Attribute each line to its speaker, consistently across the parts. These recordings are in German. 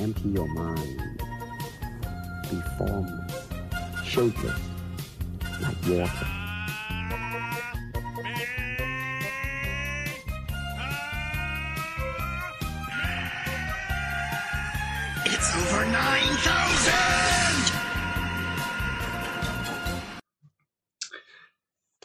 Speaker 1: empty your mind. Be formless, shapeless, like water.
Speaker 2: It's over 9,000!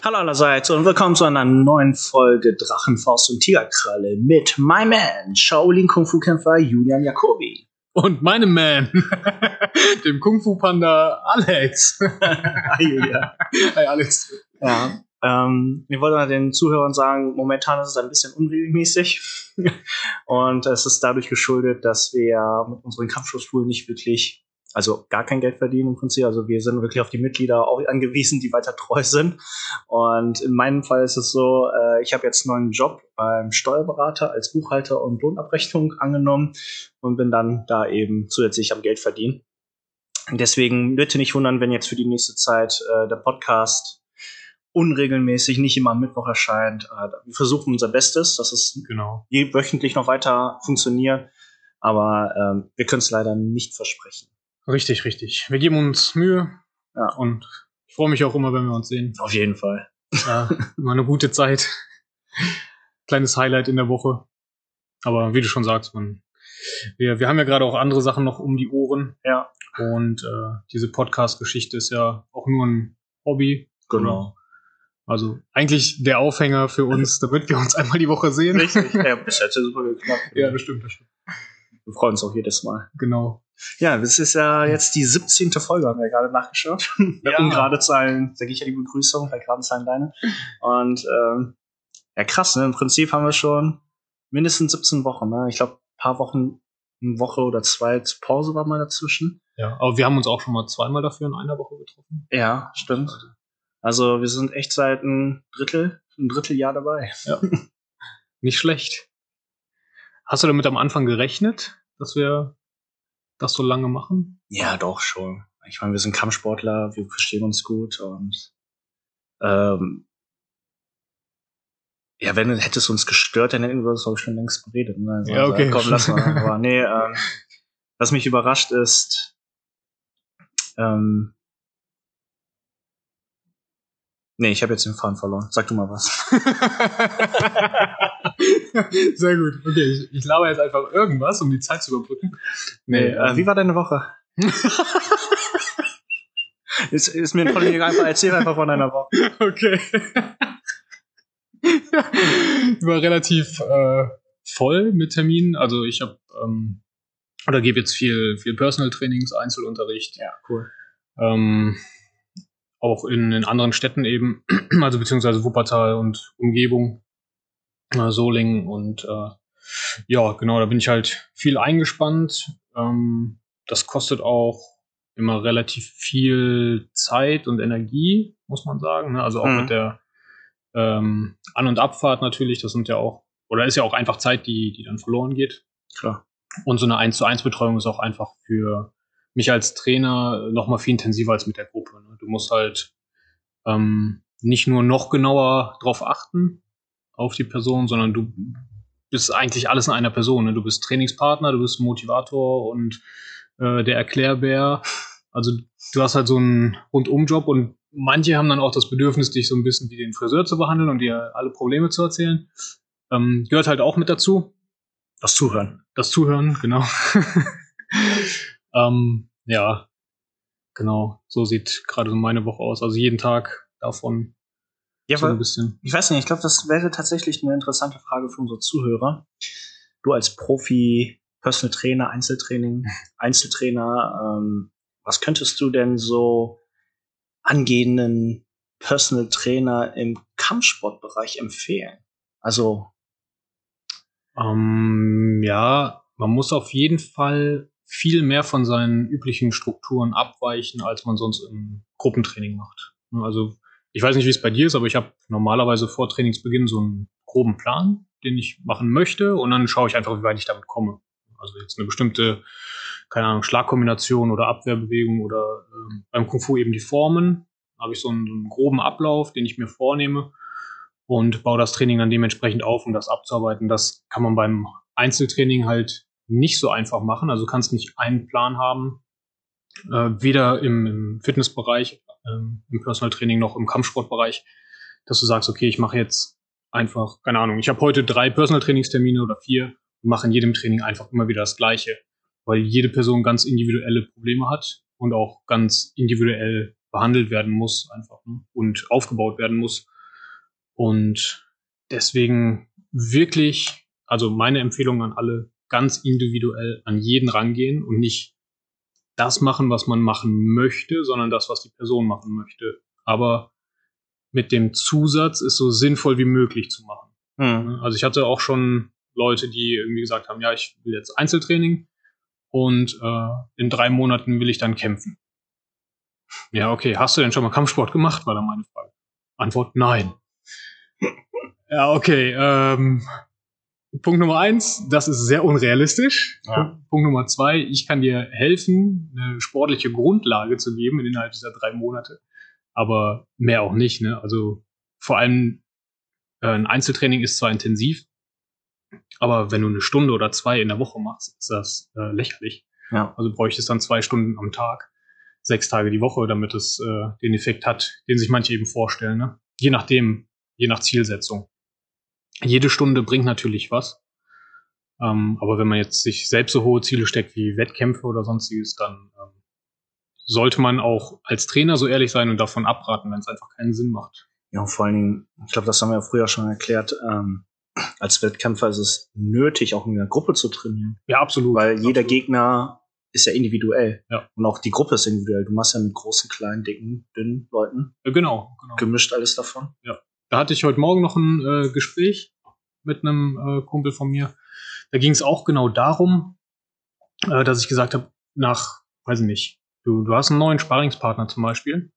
Speaker 3: Hallo allerseits und willkommen zu einer neuen Folge Drachenfaust und Tigerkralle mit my man, Shaolin Kung Fu Kämpfer Julian Jacobi.
Speaker 4: Und meinem Man, dem Kung Fu Panda Alex.
Speaker 3: Hi Julian.
Speaker 4: Hi Alex.
Speaker 3: Ja, ähm, wir wollen den Zuhörern sagen, momentan ist es ein bisschen unregelmäßig und es ist dadurch geschuldet, dass wir mit unseren Kampfschusspool nicht wirklich, also gar kein Geld verdienen im Prinzip. Also wir sind wirklich auf die Mitglieder auch angewiesen, die weiter treu sind. Und in meinem Fall ist es so, äh, ich habe jetzt einen neuen Job beim Steuerberater als Buchhalter und Lohnabrechnung angenommen und bin dann da eben zusätzlich am Geld verdienen. Deswegen bitte nicht wundern, wenn jetzt für die nächste Zeit äh, der Podcast unregelmäßig, nicht immer am Mittwoch erscheint. Äh, wir versuchen unser Bestes, dass es
Speaker 4: Genau.
Speaker 3: wöchentlich noch weiter funktioniert. Aber ähm, wir können es leider nicht versprechen.
Speaker 4: Richtig, richtig. Wir geben uns Mühe.
Speaker 3: Ja.
Speaker 4: Und ich freue mich auch immer, wenn wir uns sehen.
Speaker 3: Auf jeden Fall.
Speaker 4: Ja, immer eine gute Zeit. Kleines Highlight in der Woche. Aber wie du schon sagst, man, wir, wir haben ja gerade auch andere Sachen noch um die Ohren.
Speaker 3: Ja,
Speaker 4: Und äh, diese Podcast-Geschichte ist ja auch nur ein Hobby.
Speaker 3: genau.
Speaker 4: Also eigentlich der Aufhänger für uns, damit wir uns einmal die Woche sehen.
Speaker 3: Richtig. ja, jetzt hat super geklappt.
Speaker 4: Ja, das stimmt, das stimmt.
Speaker 3: Wir freuen uns auch jedes Mal.
Speaker 4: Genau.
Speaker 3: Ja, das ist ja jetzt die 17. Folge, haben wir gerade nachgeschaut. Bei
Speaker 4: Ja.
Speaker 3: ungerade Zahlen, sage ich ja die Begrüßung, bei geraden Zahlen deine. Und ähm, ja, krass, ne? Im Prinzip haben wir schon mindestens 17 Wochen, ne? Ich glaube, ein paar Wochen, eine Woche oder zwei Pause war mal dazwischen.
Speaker 4: Ja, aber wir haben uns auch schon mal zweimal dafür in einer Woche getroffen.
Speaker 3: Ja, stimmt. Also wir sind echt seit ein Drittel, ein Dritteljahr dabei.
Speaker 4: Nicht schlecht. Hast du damit am Anfang gerechnet, dass wir das so lange machen?
Speaker 3: Ja, doch schon. Ich meine, wir sind Kampfsportler, wir verstehen uns gut und ähm, ja, wenn hätte es uns gestört, dann hätten wir das auch schon längst beredet. Ne? Also,
Speaker 4: Ja, okay.
Speaker 3: Komm, lass mal. Aber nee, ähm, was mich überrascht ist, ähm, nee, ich habe jetzt den Faden verloren. Sag du mal was.
Speaker 4: Sehr gut. Okay, ich, ich laber jetzt einfach irgendwas, um die Zeit zu überbrücken.
Speaker 3: Nee, äh, wie war deine Woche? ist, ist mir voll egal, einfach erzähl einfach von deiner Woche.
Speaker 4: Okay. War relativ äh, voll mit Terminen. Also ich habe ähm, oder gebe jetzt viel, viel Personal Trainings, Einzelunterricht.
Speaker 3: Ja, cool.
Speaker 4: Ähm, auch in, in anderen Städten eben, also beziehungsweise Wuppertal und Umgebung, äh, Solingen und äh, ja, genau, da bin ich halt viel eingespannt. Ähm, das kostet auch immer relativ viel Zeit und Energie, muss man sagen. Ne? Also auch
Speaker 3: Mhm.
Speaker 4: mit der ähm, An- und Abfahrt natürlich, das sind ja auch, oder ist ja auch einfach Zeit, die, die dann verloren geht.
Speaker 3: Klar.
Speaker 4: Und so eine 1 zu 1 Betreuung ist auch einfach für mich als Trainer noch mal viel intensiver als mit der Gruppe. Ne? Du musst halt ähm, nicht nur noch genauer drauf achten auf die Person, sondern du bist eigentlich alles in einer Person. Ne? Du bist Trainingspartner, du bist Motivator und äh, der Erklärbär. Also du hast halt so einen Rundumjob und manche haben dann auch das Bedürfnis, dich so ein bisschen wie den Friseur zu behandeln und dir alle Probleme zu erzählen. Ähm, gehört halt auch mit dazu.
Speaker 3: Das Zuhören.
Speaker 4: Das Zuhören, genau. ähm, ja, genau. So sieht gerade so meine Woche aus. Also jeden Tag davon
Speaker 3: Ja,
Speaker 4: so ein bisschen.
Speaker 3: ich weiß nicht, ich glaube, das wäre tatsächlich eine interessante Frage für unsere Zuhörer. Du als Profi, Personal Trainer, Einzeltraining, Einzeltrainer, ähm, was könntest du denn so angehenden Personal Trainer im Kampfsportbereich empfehlen? Also,
Speaker 4: Ähm, ja, man muss auf jeden Fall viel mehr von seinen üblichen Strukturen abweichen, als man sonst im Gruppentraining macht. Also ich weiß nicht, wie es bei dir ist, aber ich habe normalerweise vor Trainingsbeginn so einen groben Plan, den ich machen möchte und dann schaue ich einfach, wie weit ich damit komme. Also jetzt eine bestimmte, keine Ahnung, Schlagkombination oder Abwehrbewegung oder ähm, beim Kung Fu eben die Formen. Habe ich so einen, so einen groben Ablauf, den ich mir vornehme und baue das Training dann dementsprechend auf, um das abzuarbeiten. Das kann man beim Einzeltraining halt nicht so einfach machen. Also kannst nicht einen Plan haben, äh, weder im, im Fitnessbereich, ähm, im Personal Training noch im Kampfsportbereich, dass du sagst, okay, ich mache jetzt einfach, keine Ahnung, ich habe heute drei Personal Trainingstermine oder vier und mache in jedem Training einfach immer wieder das Gleiche, weil jede Person ganz individuelle Probleme hat und auch ganz individuell behandelt werden muss einfach ne? und aufgebaut werden muss. Und deswegen wirklich, also meine Empfehlung an alle, ganz individuell an jeden rangehen und nicht das machen, was man machen möchte, sondern das, was die Person machen möchte. Aber mit dem Zusatz ist so sinnvoll wie möglich zu machen. Mhm. Also ich hatte auch schon Leute, die irgendwie gesagt haben, ja, ich will jetzt Einzeltraining und äh, in drei Monaten will ich dann kämpfen. Ja, okay, hast du denn schon mal Kampfsport gemacht, war dann meine Frage. Antwort, nein. ja, okay, ähm, Punkt Nummer eins, das ist sehr unrealistisch. Ja. Punkt Nummer zwei, ich kann dir helfen, eine sportliche Grundlage zu geben innerhalb dieser drei Monate. Aber mehr auch nicht, ne? Also vor allem äh, ein Einzeltraining ist zwar intensiv, aber wenn du eine Stunde oder zwei in der Woche machst, ist das äh, lächerlich. Ja. Also bräuchtest dann zwei Stunden am Tag, sechs Tage die Woche, damit es äh, den Effekt hat, den sich manche eben vorstellen. Ne? Je nachdem, je nach Zielsetzung jede Stunde bringt natürlich was. Ähm, aber wenn man jetzt sich selbst so hohe Ziele steckt wie Wettkämpfe oder sonstiges, dann ähm, sollte man auch als Trainer so ehrlich sein und davon abraten, wenn es einfach keinen Sinn macht.
Speaker 3: Ja, und vor allen Dingen, ich glaube, das haben wir ja früher schon erklärt, ähm, als Wettkämpfer ist es nötig, auch in einer Gruppe zu trainieren.
Speaker 4: Ja, absolut.
Speaker 3: Weil jeder
Speaker 4: absolut.
Speaker 3: Gegner ist ja individuell.
Speaker 4: Ja.
Speaker 3: Und auch die Gruppe ist individuell. Du machst ja mit großen, kleinen, dicken, dünnen Leuten.
Speaker 4: Ja, genau, genau.
Speaker 3: Gemischt alles davon.
Speaker 4: Ja. Da hatte ich heute Morgen noch ein äh, Gespräch mit einem äh, Kumpel von mir. Da ging es auch genau darum, äh, dass ich gesagt habe, nach, weiß ich nicht, du, du hast einen neuen Sparringspartner zum Beispiel.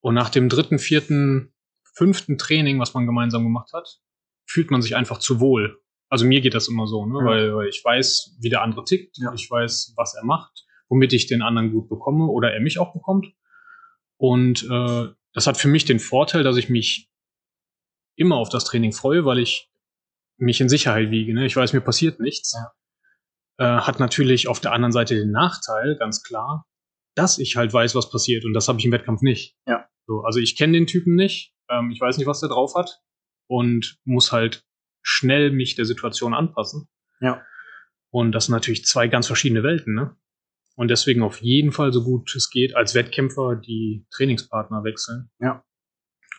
Speaker 4: Und nach dem dritten, vierten, fünften Training, was man gemeinsam gemacht hat, fühlt man sich einfach zu wohl. Also mir geht das immer so, ne? Ja. weil, weil ich weiß, wie der andere tickt, ja. ich weiß, was er macht, womit ich den anderen gut bekomme oder er mich auch bekommt. Und äh, das hat für mich den Vorteil, dass ich mich immer auf das Training freue, weil ich mich in Sicherheit wiege. Ne? Ich weiß, mir passiert nichts. Ja. Äh, hat natürlich auf der anderen Seite den Nachteil, ganz klar, dass ich halt weiß, was passiert. Und das habe ich im Wettkampf nicht.
Speaker 3: Ja.
Speaker 4: So, also ich kenne den Typen nicht. Ähm, ich weiß nicht, was der drauf hat. Und muss halt schnell mich der Situation anpassen.
Speaker 3: Ja.
Speaker 4: Und das sind natürlich zwei ganz verschiedene Welten, ne? Und deswegen auf jeden Fall so gut es geht, als Wettkämpfer die Trainingspartner wechseln.
Speaker 3: Ja.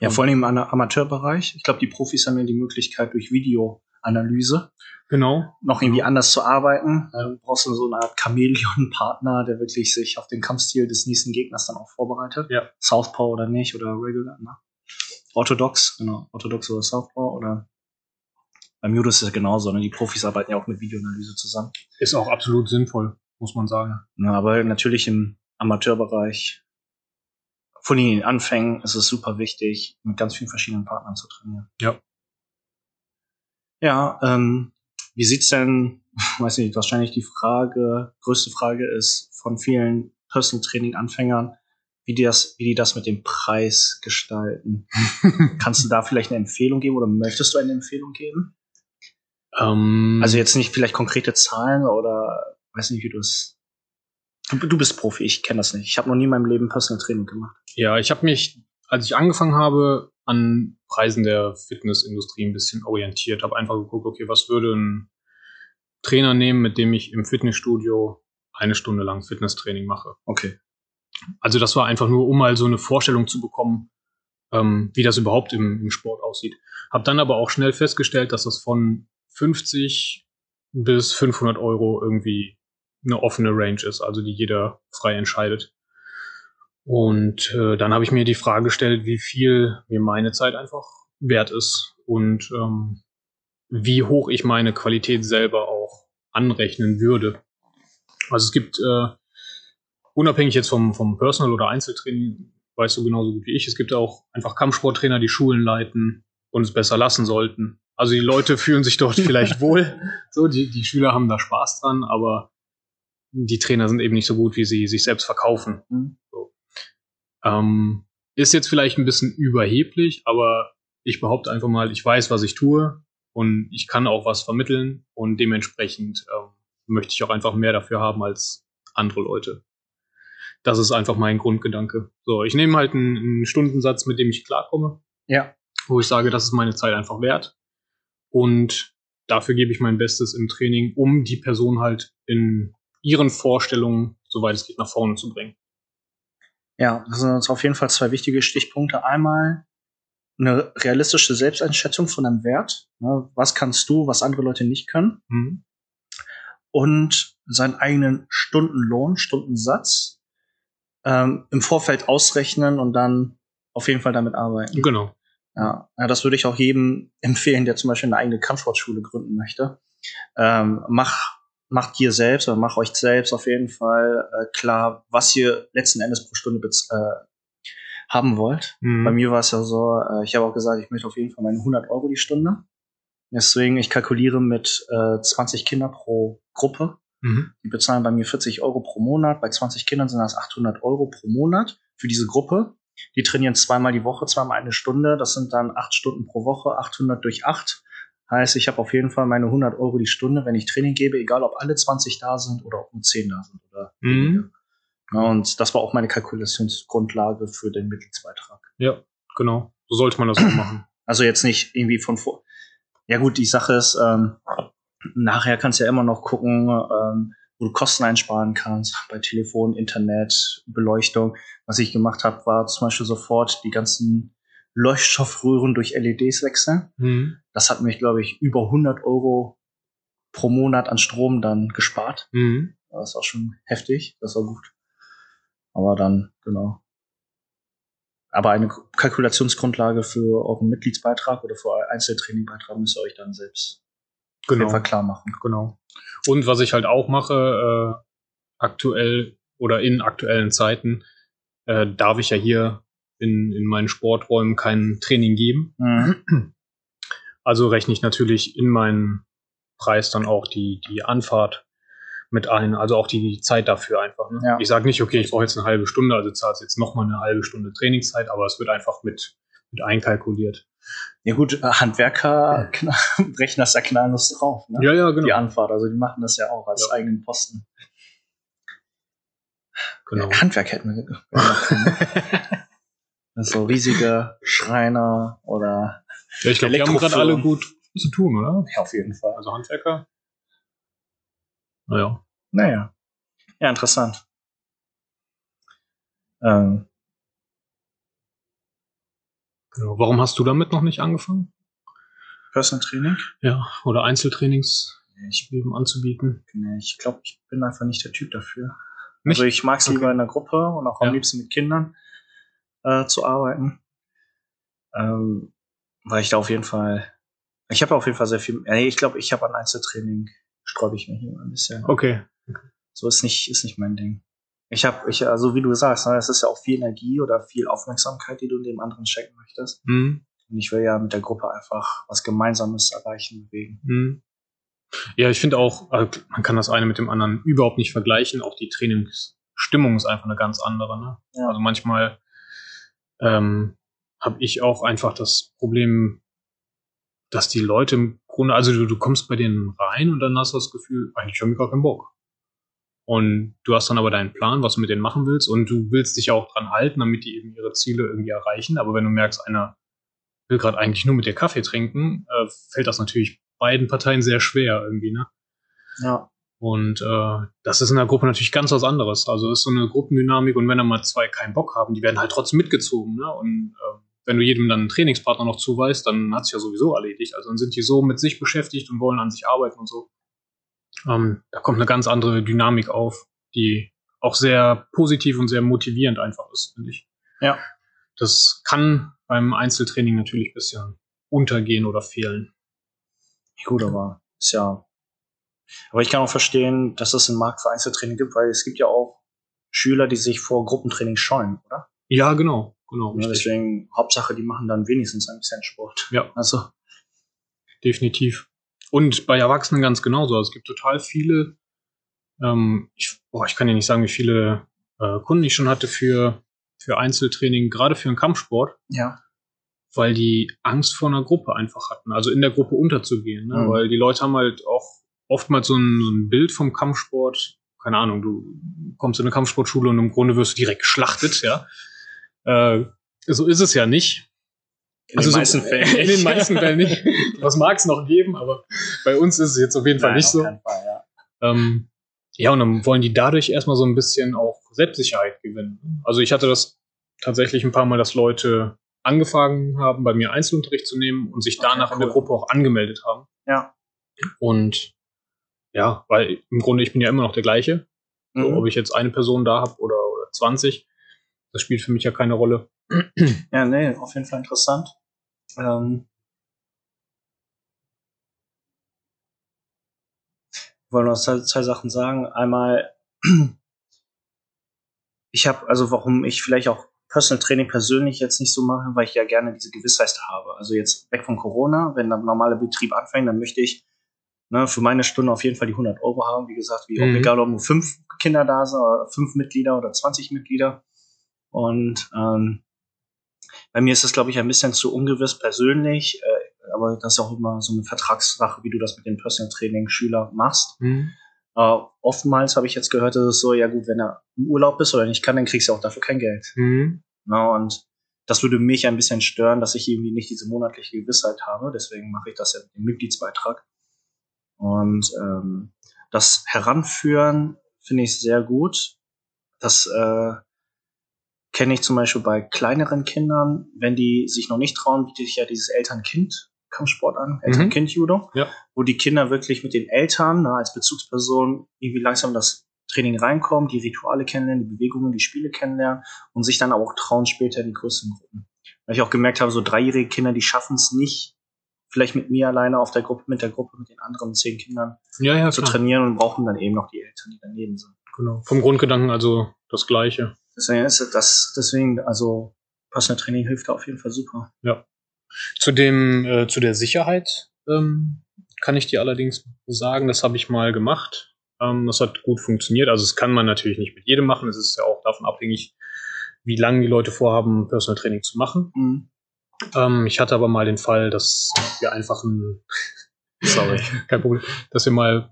Speaker 3: Ja, vor allem im Amateurbereich. Ich glaube, die Profis haben ja die Möglichkeit, durch Video Analyse.
Speaker 4: Genau.
Speaker 3: Noch irgendwie anders zu arbeiten. Du brauchst du so eine Art Chamäleon-Partner, der wirklich sich auf den Kampfstil des nächsten Gegners dann auch vorbereitet.
Speaker 4: Ja.
Speaker 3: Southpaw oder nicht oder Regular, ne? Orthodox, genau. Orthodox oder Southpaw oder beim Judo ist es genauso, ne? Die Profis arbeiten ja auch mit Videoanalyse zusammen.
Speaker 4: Ist auch absolut sinnvoll, muss man sagen.
Speaker 3: Ja, aber natürlich im Amateurbereich, von den Anfängen ist es super wichtig, mit ganz vielen verschiedenen Partnern zu trainieren.
Speaker 4: Ja.
Speaker 3: Ja, ähm, wie sieht's denn, weiß nicht, wahrscheinlich die Frage, größte Frage ist von vielen Personal Training Anfängern, wie die das, wie die das mit dem Preis gestalten. Kannst du da vielleicht eine Empfehlung geben oder möchtest du eine Empfehlung geben?
Speaker 4: Um,
Speaker 3: also jetzt nicht vielleicht konkrete Zahlen oder weiß nicht, wie du es. Du, du bist Profi, ich kenne das nicht. Ich habe noch nie in meinem Leben Personal Training gemacht.
Speaker 4: Ja, ich habe mich, als ich angefangen habe, an Preisen der Fitnessindustrie ein bisschen orientiert. Habe einfach geguckt, okay, was würde ein Trainer nehmen, mit dem ich im Fitnessstudio eine Stunde lang Fitnesstraining mache.
Speaker 3: Okay.
Speaker 4: Also das war einfach nur, um mal so eine Vorstellung zu bekommen, ähm, wie das überhaupt im, im Sport aussieht. Habe dann aber auch schnell festgestellt, dass das von 50 bis 500 Euro irgendwie eine offene Range ist, also die jeder frei entscheidet. Und äh, dann habe ich mir die Frage gestellt, wie viel mir meine Zeit einfach wert ist und ähm, wie hoch ich meine Qualität selber auch anrechnen würde. Also es gibt, äh, unabhängig jetzt vom, vom Personal- oder Einzeltraining, weißt du genauso gut wie ich, es gibt auch einfach Kampfsporttrainer, die Schulen leiten und es besser lassen sollten. Also die Leute fühlen sich dort vielleicht wohl, so die, die Schüler haben da Spaß dran, aber die Trainer sind eben nicht so gut, wie sie sich selbst verkaufen. Mhm. Ähm, ist jetzt vielleicht ein bisschen überheblich, aber ich behaupte einfach mal, ich weiß, was ich tue und ich kann auch was vermitteln und dementsprechend ähm, möchte ich auch einfach mehr dafür haben als andere Leute. Das ist einfach mein Grundgedanke. So, ich nehme halt einen, einen Stundensatz, mit dem ich klarkomme,
Speaker 3: Ja.
Speaker 4: wo ich sage, das ist meine Zeit einfach wert. Und dafür gebe ich mein Bestes im Training, um die Person halt in ihren Vorstellungen, soweit es geht, nach vorne zu bringen.
Speaker 3: Ja, das sind uns auf jeden Fall zwei wichtige Stichpunkte. Einmal eine realistische Selbsteinschätzung von einem Wert. Ne? Was kannst du, was andere Leute nicht können?
Speaker 4: Mhm.
Speaker 3: Und seinen eigenen Stundenlohn, Stundensatz ähm, im Vorfeld ausrechnen und dann auf jeden Fall damit arbeiten.
Speaker 4: Genau.
Speaker 3: Ja, ja, das würde ich auch jedem empfehlen, der zum Beispiel eine eigene Kampfsportschule gründen möchte. Ähm, mach, macht dir selbst oder mach euch selbst auf jeden Fall äh, klar, was ihr letzten Endes pro Stunde äh, haben wollt.
Speaker 4: Mhm.
Speaker 3: Bei mir war es ja so, äh, ich habe auch gesagt, ich möchte auf jeden Fall meine 100 Euro die Stunde. Deswegen, ich kalkuliere mit äh, 20 Kinder pro Gruppe.
Speaker 4: Mhm.
Speaker 3: Die bezahlen bei mir 40 Euro pro Monat. Bei 20 Kindern sind das 800 Euro pro Monat für diese Gruppe. Die trainieren zweimal die Woche, zweimal eine Stunde. Das sind dann acht Stunden pro Woche, 800 durch acht. Heißt, ich habe auf jeden Fall meine 100 Euro die Stunde, wenn ich Training gebe, egal ob alle 20 da sind oder ob nur 10 da sind oder
Speaker 4: Mhm.
Speaker 3: Ja, und das war auch meine Kalkulationsgrundlage für den Mitgliedsbeitrag.
Speaker 4: Ja, genau. So sollte man das auch machen.
Speaker 3: Also jetzt nicht irgendwie von vor. Ja gut, die Sache ist, ähm, nachher kannst du ja immer noch gucken, ähm, wo du Kosten einsparen kannst bei Telefon, Internet, Beleuchtung. Was ich gemacht habe, war zum Beispiel sofort die ganzen Leuchtstoffröhren durch LEDs wechseln.
Speaker 4: Mhm.
Speaker 3: Das hat mich, glaube ich, über 100 Euro pro Monat an Strom dann gespart.
Speaker 4: Mhm.
Speaker 3: Das war schon heftig, das war gut. Aber dann, genau. Aber eine Kalkulationsgrundlage für euren Mitgliedsbeitrag oder für euren Einzeltrainingbeitrag müsst ihr euch dann selbst auf jeden
Speaker 4: Genau.
Speaker 3: Fall klar machen.
Speaker 4: Genau. Und was ich halt auch mache, äh, aktuell oder in aktuellen Zeiten, äh, darf ich ja hier in, in meinen Sporträumen kein Training geben.
Speaker 3: Mhm.
Speaker 4: Also rechne ich natürlich in meinen Preis dann auch die, die Anfahrt mit ein, also auch die Zeit dafür einfach. Ne?
Speaker 3: Ja.
Speaker 4: Ich sage nicht, okay, ich brauche jetzt eine halbe Stunde, also zahlst jetzt nochmal eine halbe Stunde Trainingszeit, aber es wird einfach mit, mit einkalkuliert.
Speaker 3: Ja gut, äh, Handwerker kna- brechen das ja knalllos drauf, ne?
Speaker 4: Ja, ja, genau.
Speaker 3: Die Anfahrt, also die machen das ja auch als
Speaker 4: Ja.
Speaker 3: eigenen Posten.
Speaker 4: genau.
Speaker 3: Ja, Handwerk hätten wir So riesige Schreiner oder
Speaker 4: Ja, ich glaube, die haben gerade alle gut zu tun, oder?
Speaker 3: ja, auf jeden Fall.
Speaker 4: Also Handwerker. Naja.
Speaker 3: Naja. Ja, interessant. Ähm,
Speaker 4: Genau. Warum hast du damit noch nicht angefangen?
Speaker 3: Personal Training?
Speaker 4: Ja, oder Einzeltrainings
Speaker 3: Ich,
Speaker 4: eben anzubieten?
Speaker 3: nee, ich glaube, ich bin einfach nicht der Typ dafür.
Speaker 4: Nicht?
Speaker 3: Also ich mag es
Speaker 4: Okay.
Speaker 3: lieber in der Gruppe und auch am
Speaker 4: Ja.
Speaker 3: liebsten mit Kindern äh, zu arbeiten. Ähm, weil ich da auf jeden Fall, ich habe auf jeden Fall sehr viel, nee, ich glaube, ich habe an Einzeltraining, sträube ich mich immer ein bisschen.
Speaker 4: Okay.
Speaker 3: So ist nicht, ist nicht mein Ding. Ich habe, ich, also wie du sagst, ne, es ist ja auch viel Energie oder viel Aufmerksamkeit, die du dem anderen schenken möchtest.
Speaker 4: Hm.
Speaker 3: Und ich will ja mit der Gruppe einfach was Gemeinsames erreichen, bewegen.
Speaker 4: Hm. Ja, ich finde auch, also man kann das eine mit dem anderen überhaupt nicht vergleichen. Auch die Trainingsstimmung ist einfach eine ganz andere. Ne?
Speaker 3: Ja.
Speaker 4: Also manchmal ähm, habe ich auch einfach das Problem, dass die Leute im Grunde, also du, du kommst bei denen rein und dann hast du das Gefühl, eigentlich habe ich gar keinen Bock. Und du hast dann aber deinen Plan, was du mit denen machen willst und du willst dich auch dran halten, damit die eben ihre Ziele irgendwie erreichen. Aber wenn du merkst, einer will gerade eigentlich nur mit dir Kaffee trinken, äh, fällt das natürlich beiden Parteien sehr schwer irgendwie, ne?
Speaker 3: Ja.
Speaker 4: Und äh, das ist in der Gruppe natürlich ganz was anderes. Also ist so eine Gruppendynamik und wenn dann mal zwei keinen Bock haben, die werden halt trotzdem mitgezogen, ne? Und äh, wenn du jedem dann einen Trainingspartner noch zuweist, dann hat's ja sowieso erledigt. Also dann sind die so mit sich beschäftigt und wollen an sich arbeiten und so. Ähm, da kommt eine ganz andere Dynamik auf, die auch sehr positiv und sehr motivierend einfach ist, finde ich.
Speaker 3: Ja.
Speaker 4: Das kann beim Einzeltraining natürlich ein bisschen untergehen oder fehlen.
Speaker 3: Gut, aber ist ja. Aber ich kann auch verstehen, dass es einen Markt für Einzeltraining gibt, weil es gibt ja auch Schüler, die sich vor Gruppentraining scheuen, oder?
Speaker 4: Ja, genau, genau.
Speaker 3: Ja, deswegen, Hauptsache, die machen dann wenigstens ein bisschen Sport.
Speaker 4: Ja.
Speaker 3: Also,
Speaker 4: definitiv. Und bei Erwachsenen ganz genauso. Also es gibt total viele, ähm, ich, boah, ich kann ja nicht sagen, wie viele äh, Kunden ich schon hatte für, für Einzeltraining, gerade für den Kampfsport,
Speaker 3: ja.
Speaker 4: weil die Angst vor einer Gruppe einfach hatten, also in der Gruppe unterzugehen. Ne?
Speaker 3: Mhm.
Speaker 4: Weil die Leute haben halt auch oftmals so ein, so ein Bild vom Kampfsport. Keine Ahnung, du kommst in eine Kampfsportschule und im Grunde wirst du direkt geschlachtet, ja. Äh, so ist es ja nicht.
Speaker 3: In den meisten
Speaker 4: so,
Speaker 3: Fällen
Speaker 4: In den meisten Fällen nicht. Was mag es noch geben, aber bei uns ist es jetzt auf jeden Fall
Speaker 3: Nein,
Speaker 4: nicht so.
Speaker 3: Fall, ja.
Speaker 4: Ähm, ja, und dann wollen die dadurch erstmal so ein bisschen auch Selbstsicherheit gewinnen. Also ich hatte das tatsächlich ein paar Mal, dass Leute angefangen haben, bei mir Einzelunterricht zu nehmen und sich
Speaker 3: Okay,
Speaker 4: danach in der
Speaker 3: cool.
Speaker 4: Gruppe auch angemeldet haben.
Speaker 3: Ja.
Speaker 4: Und ja, weil im Grunde ich bin ja immer noch der gleiche. So,
Speaker 3: Mhm.
Speaker 4: ob ich jetzt eine Person da habe oder, oder 20, das spielt für mich ja keine Rolle.
Speaker 3: Ja, nee, auf jeden Fall interessant. Ähm, ich wollte noch zwei, zwei Sachen sagen. Einmal, ich habe, also warum ich vielleicht auch Personal Training persönlich jetzt nicht so mache, weil ich ja gerne diese Gewissheit habe. Also jetzt weg von Corona, wenn der normale Betrieb anfängt, dann möchte ich ne, für meine Stunde auf jeden Fall die 100 Euro haben. Wie gesagt, wie
Speaker 4: Mhm.
Speaker 3: egal ob nur fünf Kinder da sind, oder fünf Mitglieder oder 20 Mitglieder. Und ähm, bei mir ist es, glaube ich, ein bisschen zu ungewiss persönlich, äh, aber das ist auch immer so eine Vertragssache, wie du das mit dem Personal Training Schüler machst. Äh, oftmals habe ich jetzt gehört, dass es so, ja gut, wenn er im Urlaub ist oder nicht kann, dann kriegst du auch dafür kein Geld.
Speaker 4: Mhm.
Speaker 3: Ne? Und das würde mich ein bisschen stören, dass ich irgendwie nicht diese monatliche Gewissheit habe. Deswegen mache ich das ja mit dem Mitgliedsbeitrag. Und ähm, das Heranführen finde ich sehr gut. Das äh, kenne ich zum Beispiel bei kleineren Kindern, wenn die sich noch nicht trauen, bietet sich ja dieses Eltern-Kind-Kampfsport an, Eltern-Kind-Judo,
Speaker 4: Ja.
Speaker 3: wo die Kinder wirklich mit den Eltern ne, als Bezugsperson irgendwie langsam das Training reinkommen, die Rituale kennenlernen, die Bewegungen, die Spiele kennenlernen und sich dann auch trauen später in die größeren Gruppen. Weil ich auch gemerkt habe, so dreijährige Kinder, die schaffen es nicht, vielleicht mit mir alleine auf der Gruppe, mit der Gruppe, mit den anderen zehn Kindern
Speaker 4: Ja, ja,
Speaker 3: zu
Speaker 4: klar.
Speaker 3: trainieren und brauchen dann eben noch die Eltern, die daneben sind.
Speaker 4: Genau. Vom Grundgedanken also das Gleiche.
Speaker 3: Deswegen ist das, deswegen, also Personal Training hilft da auf jeden Fall super.
Speaker 4: Zu dem, äh, zu der Sicherheit ähm, kann ich dir allerdings sagen, das habe ich mal gemacht. Ähm, das hat gut funktioniert. Also es kann man natürlich nicht mit jedem machen. Es ist ja auch davon abhängig, wie lange die Leute vorhaben, Personal Training zu machen.
Speaker 3: Mhm.
Speaker 4: Ähm, ich hatte aber mal den Fall, dass wir einfach ein, sorry, kein Problem, dass wir mal,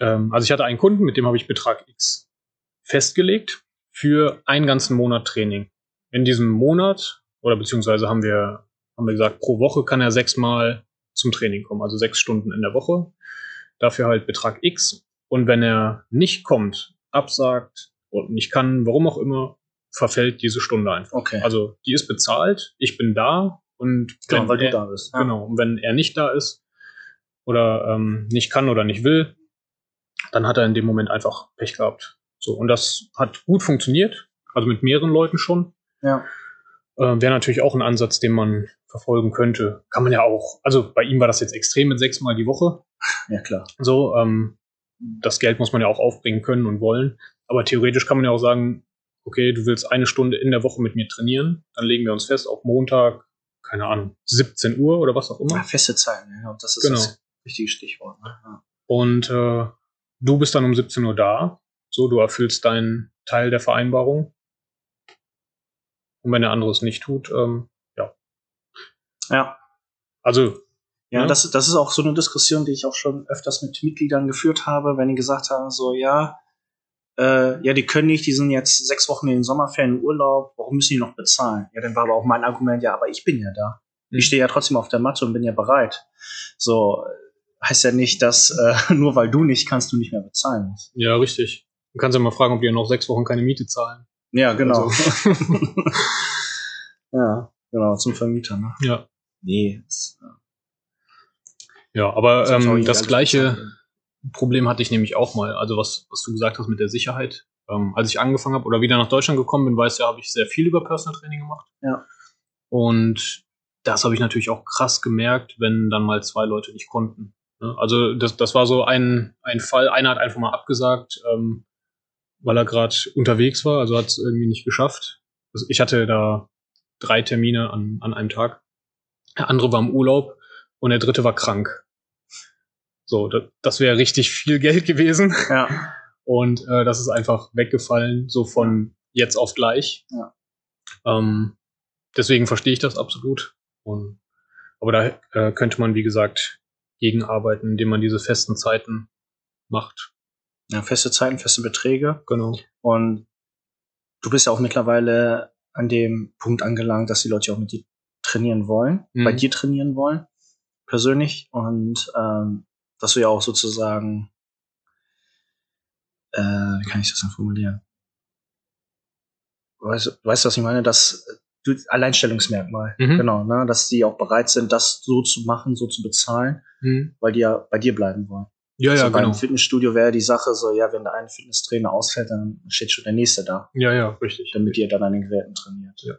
Speaker 4: ähm, also ich hatte einen Kunden, mit dem habe ich Betrag X festgelegt für einen ganzen Monat Training. In diesem Monat, oder beziehungsweise haben wir, haben wir gesagt, pro Woche kann er sechsmal zum Training kommen, also sechs Stunden in der Woche. Dafür halt Betrag X. Und wenn er nicht kommt, absagt und nicht kann, warum auch immer, verfällt diese Stunde einfach.
Speaker 3: Okay.
Speaker 4: Also die ist bezahlt, ich bin da und
Speaker 3: genau,
Speaker 4: wenn
Speaker 3: weil du
Speaker 4: er,
Speaker 3: da bist. Ja.
Speaker 4: Genau, und wenn er nicht da ist oder ähm, nicht kann oder nicht will, dann hat er in dem Moment einfach Pech gehabt. So, und das hat gut funktioniert, also mit mehreren Leuten schon.
Speaker 3: Ja.
Speaker 4: Äh, Wäre natürlich auch ein Ansatz, den man verfolgen könnte. Kann man ja auch. Also bei ihm war das jetzt extrem mit sechsmal die Woche.
Speaker 3: ja, klar.
Speaker 4: So, ähm, das Geld muss man ja auch aufbringen können und wollen. Aber theoretisch kann man ja auch sagen, okay, du willst eine Stunde in der Woche mit mir trainieren, dann legen wir uns fest auf Montag, keine Ahnung, 17 Uhr oder was auch immer.
Speaker 3: Ja, feste Zeiten, ja. Und das ist
Speaker 4: Genau.
Speaker 3: das richtige Stichwort. Ne? Ja.
Speaker 4: Und äh, du bist dann um 17 Uhr da. So, du erfüllst deinen Teil der Vereinbarung. Und wenn der andere es nicht tut, ähm,
Speaker 3: ja.
Speaker 4: also
Speaker 3: Ja,
Speaker 4: Ja.
Speaker 3: Das, das ist auch so eine Diskussion, die ich auch schon öfters mit Mitgliedern geführt habe, wenn die gesagt haben, so, ja, äh, ja, die können nicht, die sind jetzt sechs Wochen in den Sommerferien im Urlaub, warum müssen die noch bezahlen? Ja, dann war aber auch mein Argument, ja, aber ich bin ja da.
Speaker 4: Mhm.
Speaker 3: Ich stehe ja trotzdem auf der Matte und bin ja bereit. So, äh, heißt ja nicht, dass äh, nur weil du nicht kannst, du nicht mehr bezahlen musst.
Speaker 4: ja, richtig. Du kannst ja mal fragen, ob die noch sechs Wochen keine Miete zahlen.
Speaker 3: Ja, genau.
Speaker 4: Also.
Speaker 3: ja, genau, zum Vermieter, ne?
Speaker 4: Ja.
Speaker 3: Nee. Das,
Speaker 4: Ja, aber
Speaker 3: das ist auch
Speaker 4: ähm, das
Speaker 3: alles
Speaker 4: gleiche
Speaker 3: bezahlen.
Speaker 4: Problem hatte ich nämlich auch mal. Also was, was du gesagt hast mit der Sicherheit. Ähm, als ich angefangen habe oder wieder nach Deutschland gekommen bin, weißt du, ja, habe ich sehr viel über Personal Training gemacht.
Speaker 3: Ja.
Speaker 4: Und das habe ich natürlich auch krass gemerkt, wenn dann mal zwei Leute nicht konnten. Ne? Also das, das war so ein, ein Fall. Einer hat einfach mal abgesagt, ähm, weil er gerade unterwegs war, also hat es irgendwie nicht geschafft. Also ich hatte da drei Termine an, an einem Tag. Der andere war im Urlaub und der dritte war krank. So, das, das wäre richtig viel Geld gewesen.
Speaker 3: Ja.
Speaker 4: Und äh, das ist einfach weggefallen, so von jetzt auf gleich.
Speaker 3: Ja.
Speaker 4: Ähm, deswegen verstehe ich das absolut. Und, aber da äh, könnte man, wie gesagt, gegenarbeiten, indem man diese festen Zeiten macht.
Speaker 3: Ja, feste Zeiten, feste Beträge.
Speaker 4: Genau.
Speaker 3: Und du bist ja auch mittlerweile an dem Punkt angelangt, dass die Leute auch mit dir trainieren wollen,
Speaker 4: Mhm.
Speaker 3: bei dir trainieren wollen, persönlich. Und ähm, dass du ja auch sozusagen, äh, wie kann ich das denn formulieren? Weißt, du- weißt du, was ich meine? Das Alleinstellungsmerkmal,
Speaker 4: Mhm.
Speaker 3: genau, ne? dass die auch bereit sind, das so zu machen, so zu bezahlen,
Speaker 4: Mhm.
Speaker 3: weil die ja bei dir bleiben wollen.
Speaker 4: Ja,
Speaker 3: so
Speaker 4: ja,
Speaker 3: beim
Speaker 4: genau.
Speaker 3: Fitnessstudio wäre die Sache so, ja, wenn der eine Fitnesstrainer ausfällt, dann steht schon der nächste da,
Speaker 4: Ja, ja, richtig.
Speaker 3: damit ihr dann an den Geräten trainiert.
Speaker 4: Ja.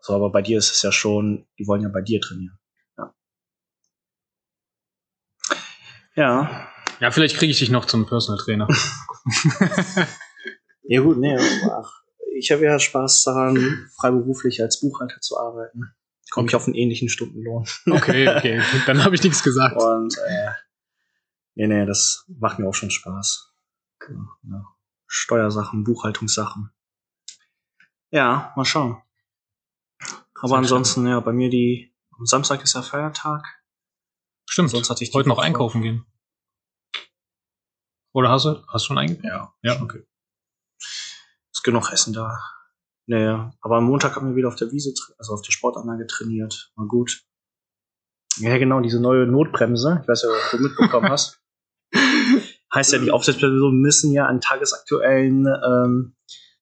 Speaker 3: So, aber bei dir ist es ja schon, die wollen ja bei dir trainieren. Ja. Ja,
Speaker 4: vielleicht kriege ich dich noch zum Personal Trainer.
Speaker 3: Ja gut, nee, ach, ich habe ja Spaß daran, freiberuflich als Buchhalter zu arbeiten. Komme ich auf einen ähnlichen Stundenlohn.
Speaker 4: Okay, okay. Dann habe ich nichts gesagt.
Speaker 3: Und äh, nee, nee, das macht mir auch schon Spaß. Genau, ja. Steuersachen, Buchhaltungssachen. Ja, mal schauen. Aber ansonsten, ja, bei mir die, am Samstag ist ja Feiertag.
Speaker 4: Stimmt.
Speaker 3: Sonst hatte ich
Speaker 4: heute noch einkaufen gehen. Oder hast du, hast du schon eingekauft?
Speaker 3: Ja,
Speaker 4: Ja, okay.
Speaker 3: ist genug Essen da. Naja, aber am Montag haben wir wieder auf der Wiese, also auf der Sportanlage trainiert. War gut. Ja, genau, diese neue Notbremse. Ich weiß ja, ob du mitbekommen hast. heißt ja, die Aufsichtspersonen müssen ja einen tagesaktuellen ähm,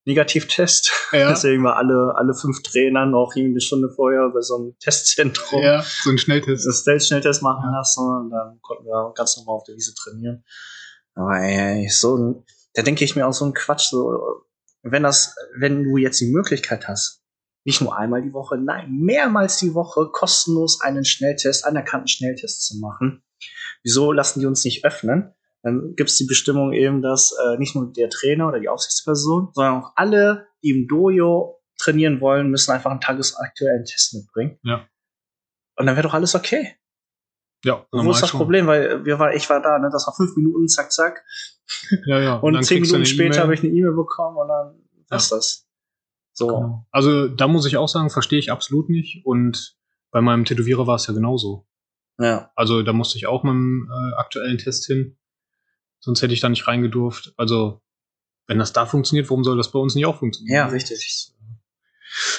Speaker 3: Negativtest.
Speaker 4: Ja.
Speaker 3: Deswegen war alle, alle fünf Trainern auch irgendwie eine Stunde vorher bei so einem Testzentrum
Speaker 4: Ja, so ein Schnelltest.
Speaker 3: das Stealth-Schnelltest machen lassen und dann konnten wir ganz normal auf der Wiese trainieren. Aber ey, so ein, da denke ich mir auch so ein Quatsch, so, wenn das, wenn du jetzt die Möglichkeit hast, nicht nur einmal die Woche, nein, mehrmals die Woche kostenlos einen Schnelltest, anerkannten Schnelltest zu machen. Wieso lassen die uns nicht öffnen? Dann gibt es die Bestimmung eben, dass äh, nicht nur der Trainer oder die Aufsichtsperson, sondern auch alle, die im Dojo trainieren wollen, müssen einfach einen tagesaktuellen Test mitbringen.
Speaker 4: Ja.
Speaker 3: Und dann wäre doch alles okay.
Speaker 4: Ja,
Speaker 3: Wo ist das
Speaker 4: schon.
Speaker 3: Problem? Weil wir war, ich war da, ne, das war fünf Minuten, zack, zack.
Speaker 4: Ja, ja.
Speaker 3: Und
Speaker 4: dann
Speaker 3: zehn Minuten später
Speaker 4: E-Mail.
Speaker 3: habe ich eine E-Mail bekommen und dann
Speaker 4: Ja.
Speaker 3: das. So.
Speaker 4: Genau. Also da muss ich auch sagen, verstehe ich absolut nicht. Und bei meinem Tätowierer war es ja genauso.
Speaker 3: Ja.
Speaker 4: Also da musste ich auch mit dem äh, aktuellen Test hin. Sonst hätte ich da nicht reingedurft. Also wenn das da funktioniert, warum soll das bei uns nicht auch funktionieren?
Speaker 3: Ja, richtig.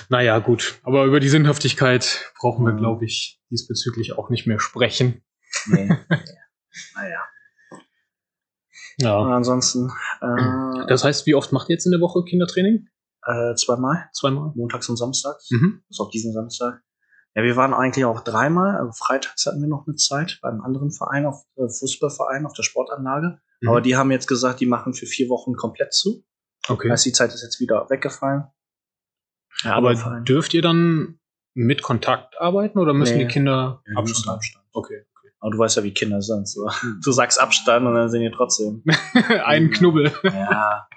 Speaker 4: Naja, gut. Aber über die Sinnhaftigkeit brauchen wir, glaube ich, diesbezüglich auch nicht mehr sprechen.
Speaker 3: Nee. naja.
Speaker 4: Ja.
Speaker 3: Und ansonsten äh,
Speaker 4: Das heißt, wie oft macht ihr jetzt in der Woche Kindertraining?
Speaker 3: äh, zweimal,
Speaker 4: Zweimal?
Speaker 3: montags und samstags.
Speaker 4: Mhm.
Speaker 3: Ist auch diesen Samstag. Ja, wir waren eigentlich auch dreimal. Also freitags hatten wir noch eine Zeit beim anderen Verein, auf äh, Fußballverein, auf der Sportanlage.
Speaker 4: Mhm.
Speaker 3: Aber die haben jetzt gesagt, die machen für vier Wochen komplett zu.
Speaker 4: Okay.
Speaker 3: Heißt, die Zeit ist jetzt wieder weggefallen. Ja,
Speaker 4: Aber dürft ihr dann mit Kontakt arbeiten oder müssen
Speaker 3: Nee.
Speaker 4: die Kinder
Speaker 3: Ja, die
Speaker 4: Abstand?
Speaker 3: Abstand.
Speaker 4: Okay.
Speaker 3: Aber du weißt ja, wie Kinder sind. So. Du sagst Abstand und dann sind die trotzdem.
Speaker 4: Einen Knubbel.
Speaker 3: Ja,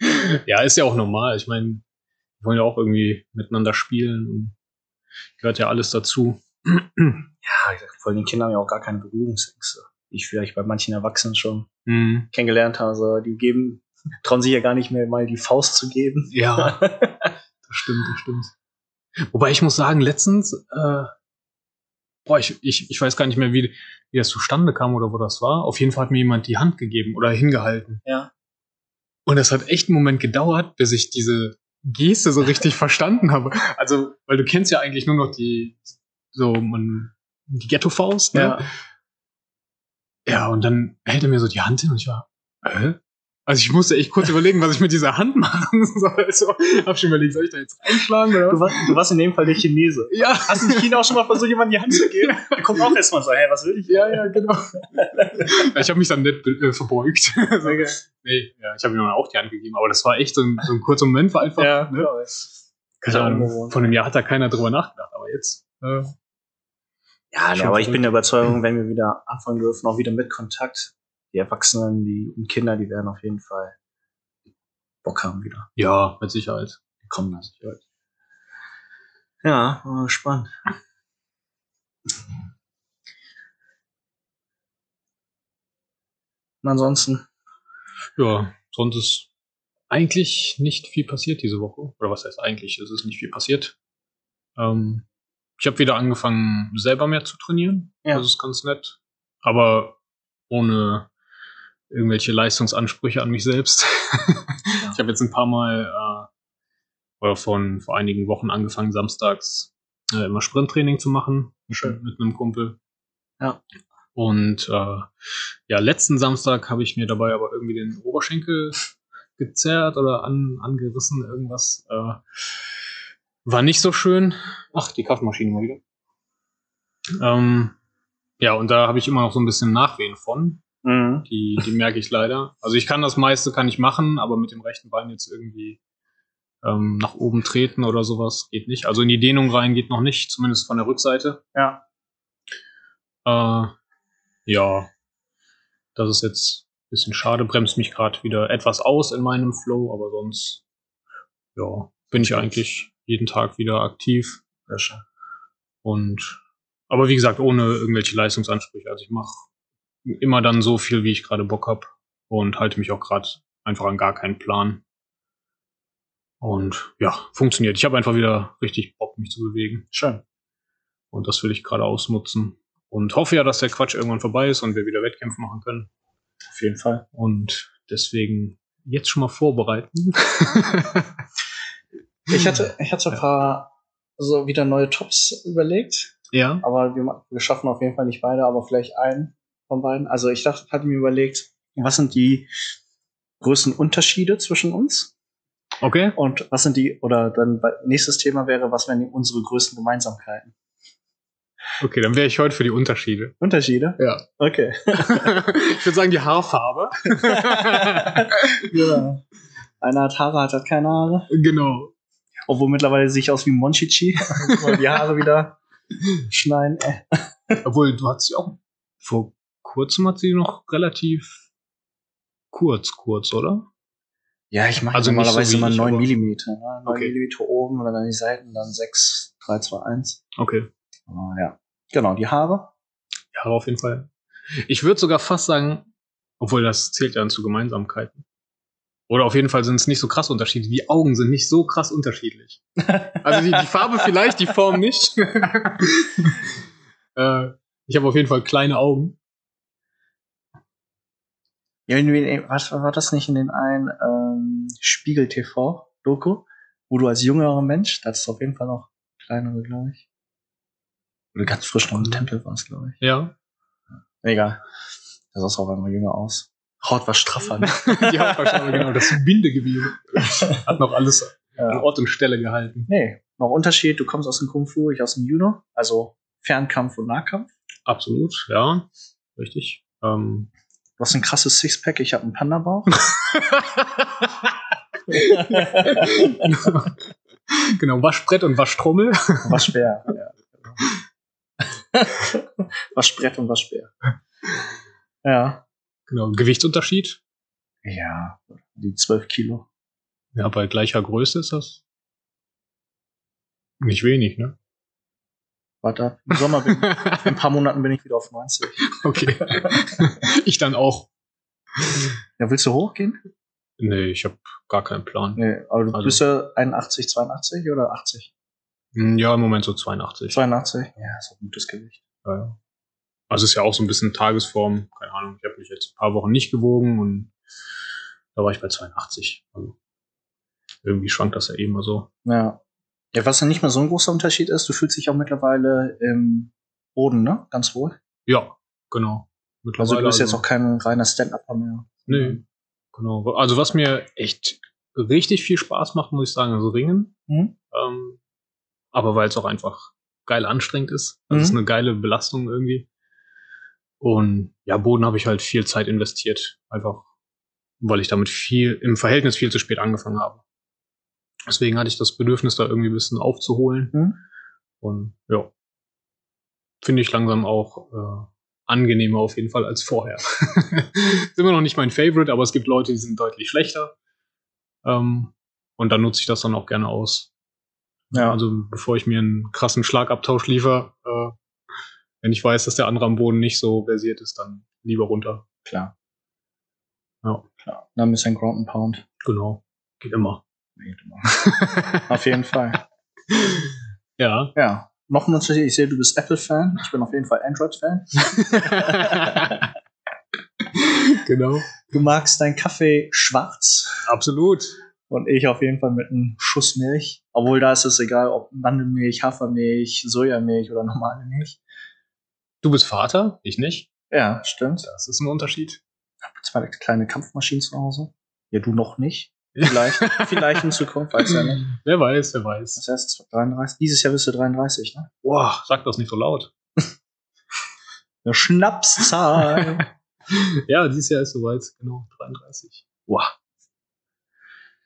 Speaker 4: Ja, ist ja auch normal. Ich meine, wir wollen ja auch irgendwie miteinander spielen gehört ja alles dazu.
Speaker 3: ja, vor allem Kinder haben ja auch gar keine Berührungsängste. Die ich vielleicht bei manchen Erwachsenen schon
Speaker 4: Mhm.
Speaker 3: kennengelernt habe. Also die geben, trauen sich ja gar nicht mehr mal die Faust zu geben.
Speaker 4: Ja, das stimmt, das stimmt. Wobei ich muss sagen, letztens, äh, boah, ich, ich, ich weiß gar nicht mehr, wie, wie das zustande kam oder wo das war. Auf jeden Fall hat mir jemand die Hand gegeben oder hingehalten.
Speaker 3: Ja.
Speaker 4: Und es hat echt einen Moment gedauert, bis ich diese Geste so richtig verstanden habe. Also, weil du kennst ja eigentlich nur noch die, so, man, die Ghetto-Faust, ne?
Speaker 3: Ja.
Speaker 4: Ja, und dann hält er mir so die Hand hin und ich war, äh? Also ich musste echt kurz überlegen, was ich mit dieser Hand machen soll. Also hab schon überlegt, soll ich da jetzt reinschlagen oder
Speaker 3: Du, warst, du warst in dem Fall der Chinese.
Speaker 4: Ja,
Speaker 3: Hast du in China auch schon mal versucht, jemandem die Hand zu geben? Der kommt auch erstmal so, hä, was will ich?
Speaker 4: ja, ja, genau. Ich habe mich dann nicht äh, verbeugt. so, nee, ja, ich habe ihm dann auch die Hand gegeben, aber das war echt so ein, so ein kurzer Moment, war einfach,
Speaker 3: Ja,
Speaker 4: ne?
Speaker 3: ich.
Speaker 4: Keine Ahnung, von einem Jahr hat da keiner drüber nachgedacht, aber jetzt. Äh,
Speaker 3: Ja, aber ich bin der Überzeugung, wenn wir wieder anfangen dürfen, auch wieder mit Kontakt, die Erwachsenen, die und Kinder, die werden auf jeden Fall Bock haben wieder.
Speaker 4: ja, mit Sicherheit.
Speaker 3: Die kommen da sicher. Ja, war spannend. Und ansonsten,
Speaker 4: Ja, sonst ist eigentlich nicht viel passiert diese Woche. Oder was heißt eigentlich? Es ist nicht viel passiert. Ähm, ich habe wieder angefangen, selber mehr zu trainieren.
Speaker 3: Ja.
Speaker 4: Das ist ganz nett. Aber ohne irgendwelche Leistungsansprüche an mich selbst. Ich habe jetzt ein paar Mal äh, oder von vor einigen Wochen angefangen, samstags äh, immer Sprinttraining zu machen
Speaker 3: Schön.
Speaker 4: mit einem Kumpel.
Speaker 3: Ja.
Speaker 4: Und äh, ja, letzten Samstag habe ich mir dabei aber irgendwie den Oberschenkel gezerrt oder an, angerissen, irgendwas. Äh, war nicht so schön. Ach, die Kaffeemaschine mal wieder. Ähm, ja, und da habe ich immer noch so ein bisschen Nachwehen von.
Speaker 3: Mhm.
Speaker 4: Die, die merke ich leider. Also ich kann das meiste kann ich machen, aber mit dem rechten Bein jetzt irgendwie ähm, nach oben treten oder sowas geht nicht. Also in die Dehnung rein geht noch nicht, zumindest von der Rückseite.
Speaker 3: Ja.
Speaker 4: Äh, ja, das ist jetzt ein bisschen schade, bremst mich gerade wieder etwas aus in meinem Flow, aber sonst ja, bin ich eigentlich jeden Tag wieder aktiv. Und aber wie gesagt, ohne irgendwelche Leistungsansprüche. Also ich mache immer dann so viel, wie ich gerade Bock hab und halte mich auch gerade einfach an gar keinen Plan. Und ja, funktioniert. Ich habe einfach wieder richtig Bock, mich zu bewegen.
Speaker 3: Schön.
Speaker 4: Und das will ich gerade ausnutzen. Und hoffe ja, dass der Quatsch irgendwann vorbei ist und wir wieder Wettkämpfe machen können.
Speaker 3: Auf jeden Fall.
Speaker 4: Und deswegen jetzt schon mal vorbereiten.
Speaker 3: Ich hatte, ich hatte ein paar so wieder neue Tops überlegt,
Speaker 4: ja.
Speaker 3: aber wir, wir schaffen auf jeden Fall nicht beide, aber vielleicht einen von beiden. Also ich dachte, hatte mir überlegt, was sind die größten Unterschiede zwischen uns?
Speaker 4: Okay.
Speaker 3: Und was sind die, oder dann nächstes Thema wäre, was wären unsere größten Gemeinsamkeiten?
Speaker 4: Okay, dann wäre ich heute für die Unterschiede.
Speaker 3: Unterschiede?
Speaker 4: Ja.
Speaker 3: Okay.
Speaker 4: ich würde sagen, die Haarfarbe.
Speaker 3: ja. Einer hat Haare, hat, hat keine Haare.
Speaker 4: genau.
Speaker 3: Obwohl mittlerweile sehe ich aus wie Monchichi. Die Haare wieder schneiden.
Speaker 4: Obwohl, du hattest sie auch vor kurzem hat sie noch relativ kurz, kurz, oder?
Speaker 3: Ja, ich mache
Speaker 4: Also nicht so
Speaker 3: normalerweise
Speaker 4: wie
Speaker 3: immer
Speaker 4: ich,
Speaker 3: 9
Speaker 4: aber-
Speaker 3: Millimeter. Ne? 9
Speaker 4: Okay.
Speaker 3: Millimeter oben und dann die Seiten, dann 6, 3, 2, 1.
Speaker 4: Okay.
Speaker 3: Aber ja. Genau, die Haare.
Speaker 4: Ja, auf jeden Fall. Ich würde sogar fast sagen, obwohl das zählt ja dann zu Gemeinsamkeiten. Oder auf jeden Fall sind es nicht so krass Unterschiede. Die Augen sind nicht so krass unterschiedlich. Also die, die Farbe vielleicht, die Form nicht. äh, ich habe auf jeden Fall kleine Augen.
Speaker 3: Den- was war das nicht in den einen ähm, Spiegel TV Doku, wo du als jüngerer Mensch, das ist auf jeden Fall noch kleinere, glaube ich. Oder ganz frisch noch im Tempel warst, glaube ich.
Speaker 4: Ja.
Speaker 3: Egal. Das sah auch einmal jünger aus. Haut war straffer. Ne?
Speaker 4: Die Hauptfarbe, genau, das Bindegewebe. Hat noch alles an
Speaker 3: ja.
Speaker 4: Ort und Stelle gehalten.
Speaker 3: Nee, noch Unterschied, du kommst aus dem Kung Fu, ich aus dem Judo, also Fernkampf und Nahkampf.
Speaker 4: Absolut, ja. Richtig. Ähm.
Speaker 3: Du hast ein krasses Sixpack, ich habe einen Panda-Bauch.
Speaker 4: genau, Waschbrett und Waschtrommel.
Speaker 3: Waschbär. Ja. Waschbrett und Waschbär. Ja.
Speaker 4: Genau, Gewichtsunterschied.
Speaker 3: Ja, die 12 Kilo.
Speaker 4: Ja, bei gleicher Größe ist das nicht wenig, ne?
Speaker 3: Warte, im Sommer bin in ein paar Monaten bin ich wieder auf 90.
Speaker 4: Okay. ich dann auch.
Speaker 3: Ja, willst du hochgehen?
Speaker 4: Nee, ich habe gar keinen Plan.
Speaker 3: Nee, aber du
Speaker 4: Also-
Speaker 3: bist ja 81, 82 oder 80?
Speaker 4: Hm, Ja, im Moment so 82.
Speaker 3: 82? Ja, ist auch ein gutes Gewicht.
Speaker 4: Ja, ja. Also ist ja auch so ein bisschen Tagesform. Keine Ahnung, ich habe mich jetzt ein paar Wochen nicht gewogen und da war ich bei 82. Also irgendwie schwankt das ja eh immer so.
Speaker 3: Ja. Ja, was ja nicht mehr so ein großer Unterschied ist, du fühlst dich auch mittlerweile im Boden, ne? Ganz wohl.
Speaker 4: Ja, genau.
Speaker 3: Also du bist jetzt
Speaker 4: also-
Speaker 3: auch kein reiner Stand-Upper mehr.
Speaker 4: Nee, genau. Also was mir echt richtig viel Spaß macht, muss ich sagen, also Ringen.
Speaker 3: Mhm.
Speaker 4: Ähm, aber weil es auch einfach geil anstrengend ist. Das ist
Speaker 3: Mhm.
Speaker 4: eine geile Belastung irgendwie. Und ja, Boden habe ich halt viel Zeit investiert. Einfach, weil ich damit viel, im Verhältnis viel zu spät angefangen habe. Deswegen hatte ich das Bedürfnis, da irgendwie ein bisschen aufzuholen.
Speaker 3: Mhm.
Speaker 4: Und ja, finde ich langsam auch äh, angenehmer auf jeden Fall als vorher. ist immer noch nicht mein Favorite, aber es gibt Leute, die sind deutlich schlechter. Ähm, und dann nutze ich das dann auch gerne aus.
Speaker 3: Ja.
Speaker 4: Also bevor ich mir einen krassen Schlagabtausch liefer, äh, wenn ich weiß, dass der andere am Boden nicht so versiert ist, dann lieber runter.
Speaker 3: Klar.
Speaker 4: Ja,
Speaker 3: Klar. Dann ein bisschen Ground and Pound.
Speaker 4: genau. Geht immer.
Speaker 3: Auf jeden Fall.
Speaker 4: ja.
Speaker 3: Ja. Noch Unterschied, ich sehe, du bist Apple-Fan. Ich bin auf jeden Fall Android-Fan.
Speaker 4: genau.
Speaker 3: Du magst deinen Kaffee schwarz
Speaker 4: Absolut.
Speaker 3: und ich auf jeden Fall mit einem Schuss Milch. Obwohl da ist es egal, ob Mandelmilch, Hafermilch, Sojamilch oder normale Milch.
Speaker 4: Du bist Vater, ich nicht.
Speaker 3: Ja, stimmt.
Speaker 4: Das ist ein Unterschied.
Speaker 3: Zwei kleine Kampfmaschinen zu Hause. Ja, du noch nicht. Vielleicht, vielleicht in Zukunft, weiß ja nicht.
Speaker 4: Wer weiß, wer weiß.
Speaker 3: Das heißt, 33. Dieses Jahr bist du 33, ne?
Speaker 4: Boah, sag das nicht so laut.
Speaker 3: Eine Schnapszahl.
Speaker 4: Ja, dieses Jahr ist soweit, genau, 33.
Speaker 3: wow.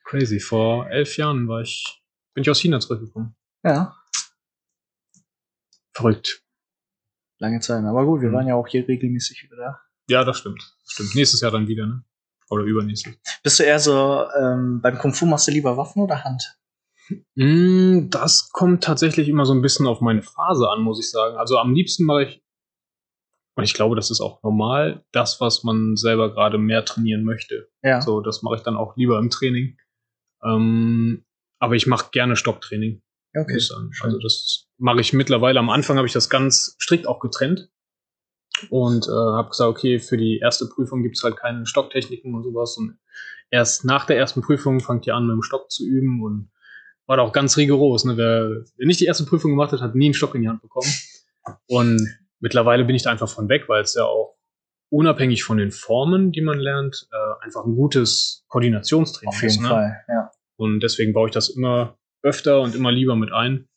Speaker 4: Crazy. Vor elf Jahren war ich, bin ich aus China zurückgekommen.
Speaker 3: Ja,
Speaker 4: Verrückt.
Speaker 3: lange Zeit. Aber gut, wir
Speaker 4: Mhm.
Speaker 3: waren ja auch hier regelmäßig wieder da.
Speaker 4: Ja, das stimmt. Stimmt. Nächstes Jahr dann wieder, ne? Oder übernächstes.
Speaker 3: Bist du eher so, ähm, beim Kung Fu machst du lieber Waffen oder Hand?
Speaker 4: Mm, Das kommt tatsächlich immer so ein bisschen auf meine Phase an, muss ich sagen. Also am liebsten mache ich, und ich glaube, das ist auch normal, das, was man selber gerade mehr trainieren möchte.
Speaker 3: Ja.
Speaker 4: So, das mache ich dann auch lieber im Training. Ähm, aber ich mache gerne Stocktraining,
Speaker 3: okay.
Speaker 4: Also das mache ich mittlerweile. Am Anfang habe ich das ganz strikt auch getrennt und äh, habe gesagt, okay, für die erste Prüfung gibt es halt keine Stocktechniken und sowas. Und erst nach der ersten Prüfung fangt ihr an, mit dem Stock zu üben und war da auch ganz rigoros. Ne? Wer, wer nicht die erste Prüfung gemacht hat, hat nie einen Stock in die Hand bekommen. Und mittlerweile bin ich da einfach von weg, weil es ja auch unabhängig von den Formen, die man lernt, äh, einfach ein gutes Koordinationstraining
Speaker 3: Auf jeden
Speaker 4: ist. Ne?
Speaker 3: Fall, ja.
Speaker 4: Und deswegen baue ich das immer öfter und immer lieber mit ein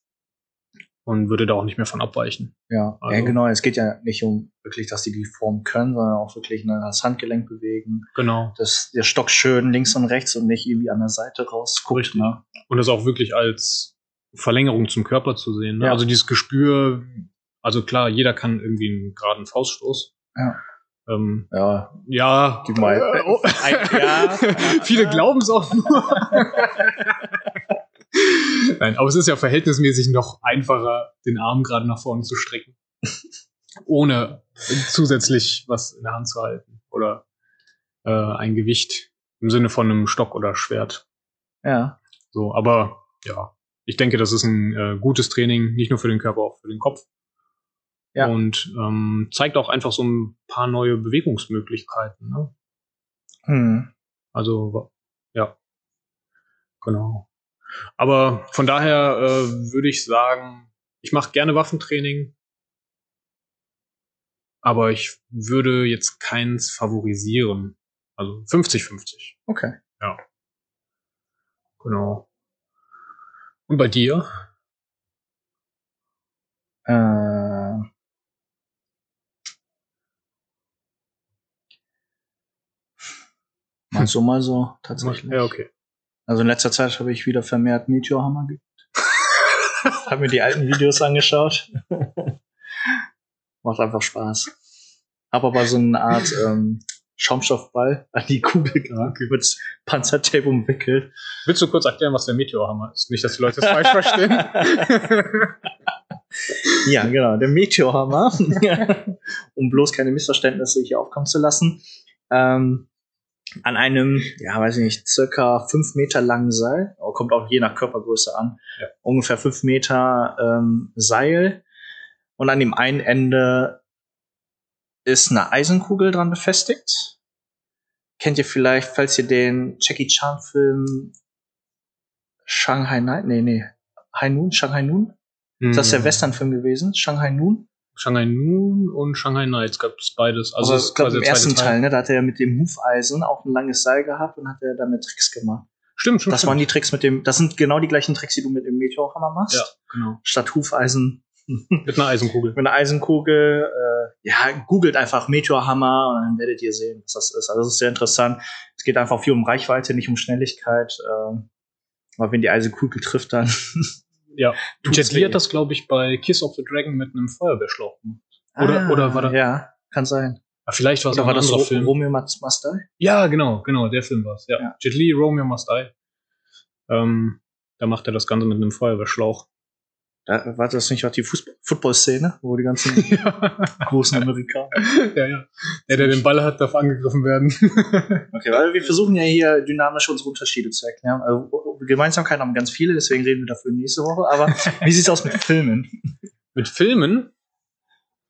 Speaker 4: und würde da auch nicht mehr von abweichen.
Speaker 3: Ja.
Speaker 4: Also-
Speaker 3: ja, genau. Es geht ja nicht um wirklich, dass die die Form können, sondern auch wirklich ne, das Handgelenk bewegen,
Speaker 4: Genau.
Speaker 3: dass der Stock schön links und rechts und nicht irgendwie an der Seite rausguckt.
Speaker 4: Richtig.
Speaker 3: Ne?
Speaker 4: Und das auch wirklich als Verlängerung zum Körper zu sehen. Ne?
Speaker 3: Ja.
Speaker 4: Also dieses Gespür, also klar, jeder kann irgendwie einen geraden Fauststoß.
Speaker 3: Ja.
Speaker 4: Ähm,
Speaker 3: Ja,
Speaker 4: ja,
Speaker 3: Gib mal.
Speaker 4: Äh, oh.
Speaker 3: Ein- ja.
Speaker 4: Viele glauben es auch nur. Nein, aber es ist ja verhältnismäßig noch einfacher, den Arm gerade nach vorne zu strecken. Ohne zusätzlich was in der Hand zu halten. Oder äh, ein Gewicht im Sinne von einem Stock oder Schwert.
Speaker 3: ja.
Speaker 4: So, aber ja, ich denke, das ist ein äh, gutes Training, nicht nur für den Körper, auch für den Kopf.
Speaker 3: Ja.
Speaker 4: Und ähm, zeigt auch einfach so ein paar neue Bewegungsmöglichkeiten. Ne?
Speaker 3: Hm.
Speaker 4: Also, ja. Genau. Aber von daher äh, würde ich sagen, ich mache gerne Waffentraining. Aber ich würde jetzt keins favorisieren. Also 50-50.
Speaker 3: Okay.
Speaker 4: Genau. Und bei dir?
Speaker 3: Äh, mal so, mal so, tatsächlich.
Speaker 4: Ja, okay.
Speaker 3: Also in letzter Zeit habe ich wieder vermehrt Meteorhammer geübt. habe mir die alten Videos angeschaut. Macht einfach Spaß. Hab aber so eine Art ähm, Schaumstoffball an die Kugel gehabt, mit Panzertape umwickelt.
Speaker 4: Willst du kurz erklären, was der Meteorhammer ist? Nicht, dass die Leute es falsch verstehen.
Speaker 3: Ja, genau, der Meteorhammer. um bloß keine Missverständnisse hier aufkommen zu lassen. Ähm, an einem, ja, weiß ich nicht, circa fünf Meter langen Seil, oh, kommt auch je nach Körpergröße an,
Speaker 4: Ja.
Speaker 3: ungefähr fünf Meter ähm, Seil. Und an dem einen Ende ist eine Eisenkugel dran befestigt. Kennt ihr vielleicht, falls ihr den Jackie Chan Film Shanghai Night, nee, nee, High Noon, Shanghai Noon? Ist das
Speaker 4: Hm.
Speaker 3: der Western-Film gewesen? Shanghai Noon?
Speaker 4: Shanghai Noon und Shanghai Nights gab es beides. Also es ist
Speaker 3: ich glaube
Speaker 4: quasi
Speaker 3: im ersten Teil, ne, da hat er mit dem Hufeisen auch ein langes Seil gehabt und hat er damit Tricks gemacht.
Speaker 4: Stimmt, stimmt.
Speaker 3: Das waren die Tricks mit dem, das sind genau die gleichen Tricks, die du mit dem Meteorhammer machst.
Speaker 4: Ja, genau.
Speaker 3: Statt Hufeisen
Speaker 4: Mit einer Eisenkugel.
Speaker 3: mit einer Eisenkugel. Äh, ja, googelt einfach Meteorhammer und dann werdet ihr sehen, was das ist. Also das ist sehr interessant. Es geht einfach viel um Reichweite, nicht um Schnelligkeit. Ähm, aber wenn die Eisenkugel trifft, dann
Speaker 4: Ja. Jet Li hat das, glaube ich, bei Kiss of the Dragon mit einem Feuerwehrschlauch gemacht. Oder, oder war da.
Speaker 3: Ah, Ja, kann sein.
Speaker 4: Ah, vielleicht war es auch ein
Speaker 3: das
Speaker 4: anderer Film.
Speaker 3: Romeo Must Must Die?
Speaker 4: Ja, genau, genau, der Film war es. Ja.
Speaker 3: Ja.
Speaker 4: Jet Li, Romeo Must Die. Ähm, da macht er das Ganze mit einem Feuerwehrschlauch.
Speaker 3: Da, war das nicht auch die Football-Szene, wo die ganzen
Speaker 4: ja,
Speaker 3: großen Amerikaner.
Speaker 4: ja, ja. Der, der den Ball hat, darf angegriffen werden.
Speaker 3: Okay, weil wir versuchen ja hier dynamisch unsere Unterschiede zu erklären. Also, Gemeinsamkeiten haben ganz viele, deswegen reden wir dafür nächste Woche. Aber wie sieht's aus mit Filmen?
Speaker 4: mit Filmen?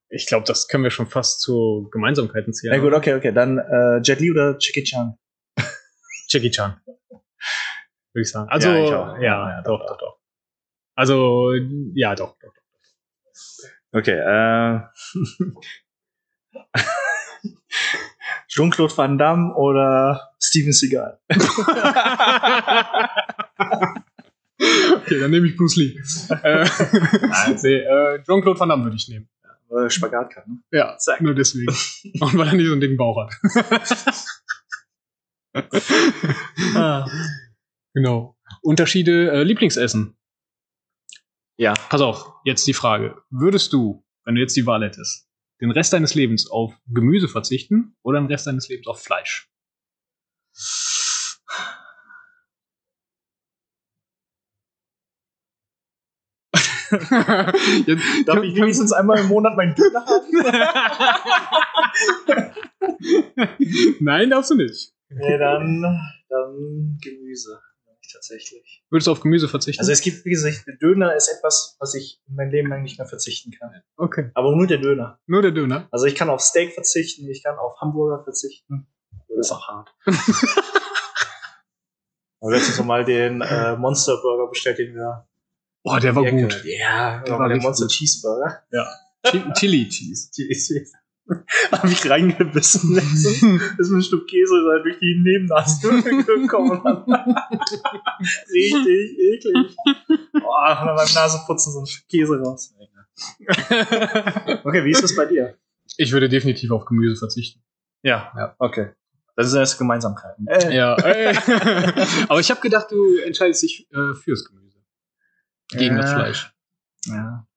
Speaker 4: Ich glaube, das können wir schon fast zu Gemeinsamkeiten zählen.
Speaker 3: Na gut, okay, okay. Dann äh, Jet Li oder Jackie Chan?
Speaker 4: Jackie Chan. Würde ich sagen. Also,
Speaker 3: Ja,
Speaker 4: ja,
Speaker 3: ich auch.
Speaker 4: ja, doch, doch, doch. Also, ja, doch, doch.
Speaker 3: Okay, äh. Jean-Claude Van Damme oder Steven Seagal?
Speaker 4: okay, dann nehme ich Bruce Lee. äh, nee, äh, Jean-Claude Van Damme würde ich nehmen.
Speaker 3: Oder Spagat kann, ne?
Speaker 4: Ja, nur deswegen. Und weil er nicht so einen dicken Bauch hat.
Speaker 3: Ah.
Speaker 4: genau. Unterschiede, äh, Lieblingsessen.
Speaker 3: Ja.
Speaker 4: Pass auf, jetzt die Frage. Würdest du, wenn du jetzt die Wahl hättest, den Rest deines Lebens auf Gemüse verzichten oder den Rest deines Lebens auf Fleisch? Jetzt,
Speaker 3: Darf ich wenigstens einmal im Monat meinen Döner haben?
Speaker 4: Nein, darfst du nicht.
Speaker 3: nee, dann, dann Gemüse. Tatsächlich.
Speaker 4: Würdest du auf Gemüse verzichten?
Speaker 3: Also es gibt, wie gesagt, der Döner ist etwas, was ich mein Leben lang nicht mehr verzichten kann.
Speaker 4: okay.
Speaker 3: Aber nur der Döner.
Speaker 4: Nur der Döner.
Speaker 3: Also ich kann auf Steak verzichten, ich kann auf Hamburger verzichten. Das ist auch hart. Aber letztens noch mal den äh, Monster Burger bestellt, den wir.
Speaker 4: Boah, der war gut.
Speaker 3: Ja,
Speaker 4: Der
Speaker 3: der
Speaker 4: war
Speaker 3: der Monster
Speaker 4: gut.
Speaker 3: Cheeseburger.
Speaker 4: Chi- Chili Cheese.
Speaker 3: Cheese. Hab ich reingebissen. ist mir ein Stück Käse da durch die Nebennase gekommen. Richtig eklig. Boah, beim Naseputzen so ein Stück Käse raus. Okay, wie ist das bei dir?
Speaker 4: Ich würde definitiv auf Gemüse verzichten.
Speaker 3: Ja,
Speaker 4: Ja.
Speaker 3: okay. Das ist jetzt Gemeinsamkeit. Äh,
Speaker 4: Ja. ey. Aber ich habe gedacht, du entscheidest dich äh, fürs Gemüse. Gegen das
Speaker 3: Ja.
Speaker 4: Fleisch.
Speaker 3: ja.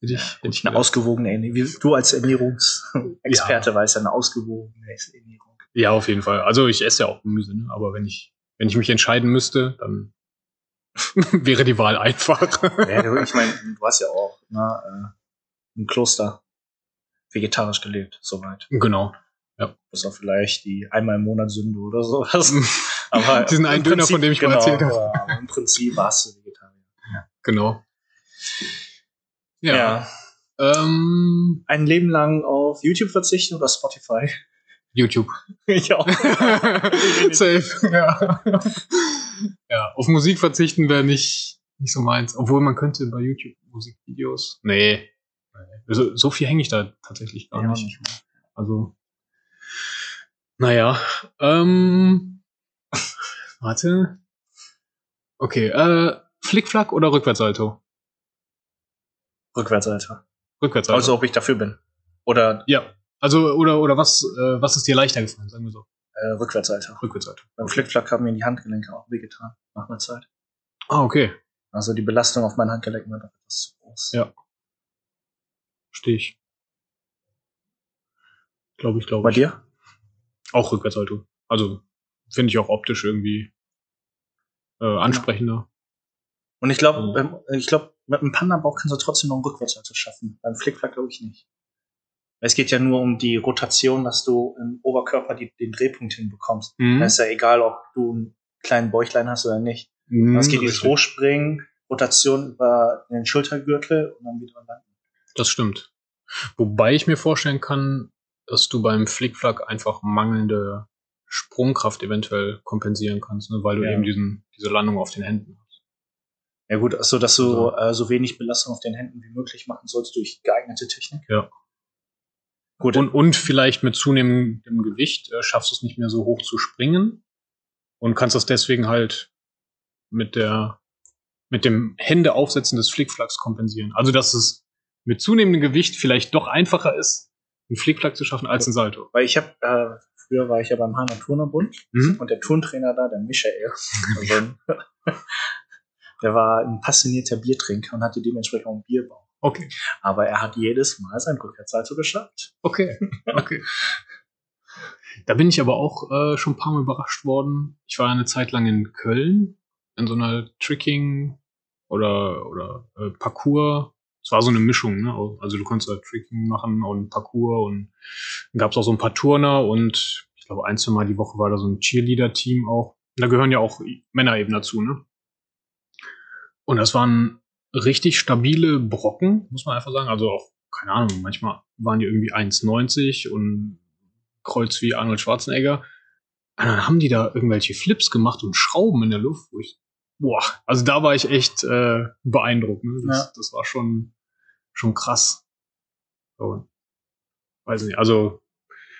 Speaker 4: Hätte ich, hätte ich
Speaker 3: Eine ausgewogene Ernährung. Du als Ernährungsexperte weißt ja eine ausgewogene Ernährung.
Speaker 4: Ja, auf jeden Fall. Also ich esse ja auch Gemüse, ne? aber wenn ich, wenn ich mich entscheiden müsste, dann wäre die Wahl einfach.
Speaker 3: Ja, du, ich meine, du hast ja auch ne, äh, im Kloster vegetarisch gelebt, soweit.
Speaker 4: genau.
Speaker 3: Bis auf vielleicht die einmal im Monat Sünde oder sowas. Aber
Speaker 4: Diesen einen Döner, von dem ich mal
Speaker 3: genau,
Speaker 4: erzählt habe.
Speaker 3: aber- im Prinzip warst du Vegetarier.
Speaker 4: Genau. Ja.
Speaker 3: Ja.
Speaker 4: Ähm,
Speaker 3: Ein Leben lang auf YouTube verzichten oder Spotify?
Speaker 4: YouTube.
Speaker 3: ich auch.
Speaker 4: Safe. Ja. ja, auf Musik verzichten wäre nicht, nicht so meins. Obwohl man könnte bei YouTube Musikvideos. Nee. So, so viel hänge ich da tatsächlich gar
Speaker 3: Ja,
Speaker 4: nicht.
Speaker 3: nicht.
Speaker 4: Also. Naja. Ähm, warte. Okay, äh, Flickflack oder Rückwärtssalto?
Speaker 3: Rückwärtsseite.
Speaker 4: Rückwärtssalto.
Speaker 3: Also ob ich dafür bin. Oder
Speaker 4: ja. Also, oder, oder was, äh, was ist dir leichter gefallen, sagen wir so?
Speaker 3: äh, Rückwärtsseite.
Speaker 4: Rückwärtssalto.
Speaker 3: Beim Flickflack haben mir die Handgelenke auch wehgetan nach einer Zeit.
Speaker 4: Ah, okay.
Speaker 3: Also die Belastung auf meinen Handgelenken war doch etwas zu groß.
Speaker 4: Ja. Verstehe ich. Glaube ich, glaube
Speaker 3: Bei
Speaker 4: ich.
Speaker 3: dir?
Speaker 4: Auch Rückwärtssalto. Also, finde ich auch optisch irgendwie äh, ansprechender.
Speaker 3: Und ich glaube,
Speaker 4: Mhm.
Speaker 3: beim- ich glaube, mit einem Panda-Bauch kannst du trotzdem noch einen Rückwärtssalto schaffen. Beim Flickflack glaube ich nicht. Es geht ja nur um die Rotation, dass du im Oberkörper die, den Drehpunkt hinbekommst.
Speaker 4: Mhm.
Speaker 3: Da ist ja egal, ob du einen kleinen Bäuchlein hast oder nicht.
Speaker 4: Mhm,
Speaker 3: Es geht dieses. Hochspringen, Rotation über den Schultergürtel und dann wieder landen.
Speaker 4: Das stimmt. Wobei ich mir vorstellen kann, dass du beim Flickflack einfach mangelnde Sprungkraft eventuell kompensieren kannst, ne? weil du
Speaker 3: Ja.
Speaker 4: eben diesen, diese Landung auf den Händen hast.
Speaker 3: Ja gut, so dass du
Speaker 4: Also-
Speaker 3: äh, so wenig Belastung auf den Händen wie möglich machen sollst durch geeignete Technik.
Speaker 4: Ja.
Speaker 3: Gut,
Speaker 4: Und, und vielleicht mit zunehmendem Gewicht äh, schaffst du es nicht mehr so hoch zu springen und kannst das deswegen halt mit der mit dem Hände aufsetzen des Flickflacks kompensieren. Also dass es mit zunehmendem Gewicht vielleicht doch einfacher ist, einen Flickflack zu schaffen als ein Salto.
Speaker 3: weil ich habe, äh, früher war ich ja beim Hanna Turnerbund
Speaker 4: Mhm.
Speaker 3: und der Turntrainer da, der Michael, also der war ein passionierter Biertrinker und hatte dementsprechend auch einen Bierbauch.
Speaker 4: Okay.
Speaker 3: Aber er hat jedes Mal sein Rückwärtssalto geschafft.
Speaker 4: Okay. Okay. Da bin ich aber auch äh, schon ein paar Mal überrascht worden. Ich war eine Zeit lang in Köln in so einer Tricking oder oder äh, Parcours. Es war so eine Mischung, ne? Also du konntest da Tricking machen und Parcours und dann gab es auch so ein paar Turner und ich glaube ein, zwei Mal die Woche war da so ein Cheerleader-Team auch. Da gehören ja auch Männer eben dazu, ne? Und das waren richtig stabile Brocken, muss man einfach sagen. Also auch keine Ahnung, manchmal waren die irgendwie 1,90 und Kreuz wie Arnold Schwarzenegger. Und dann haben die da irgendwelche Flips gemacht und Schrauben in der Luft, wo ich, boah, also da war ich echt äh, beeindruckt. Ne? Das,
Speaker 3: Ja.
Speaker 4: das war schon, schon krass. So, weiß nicht, also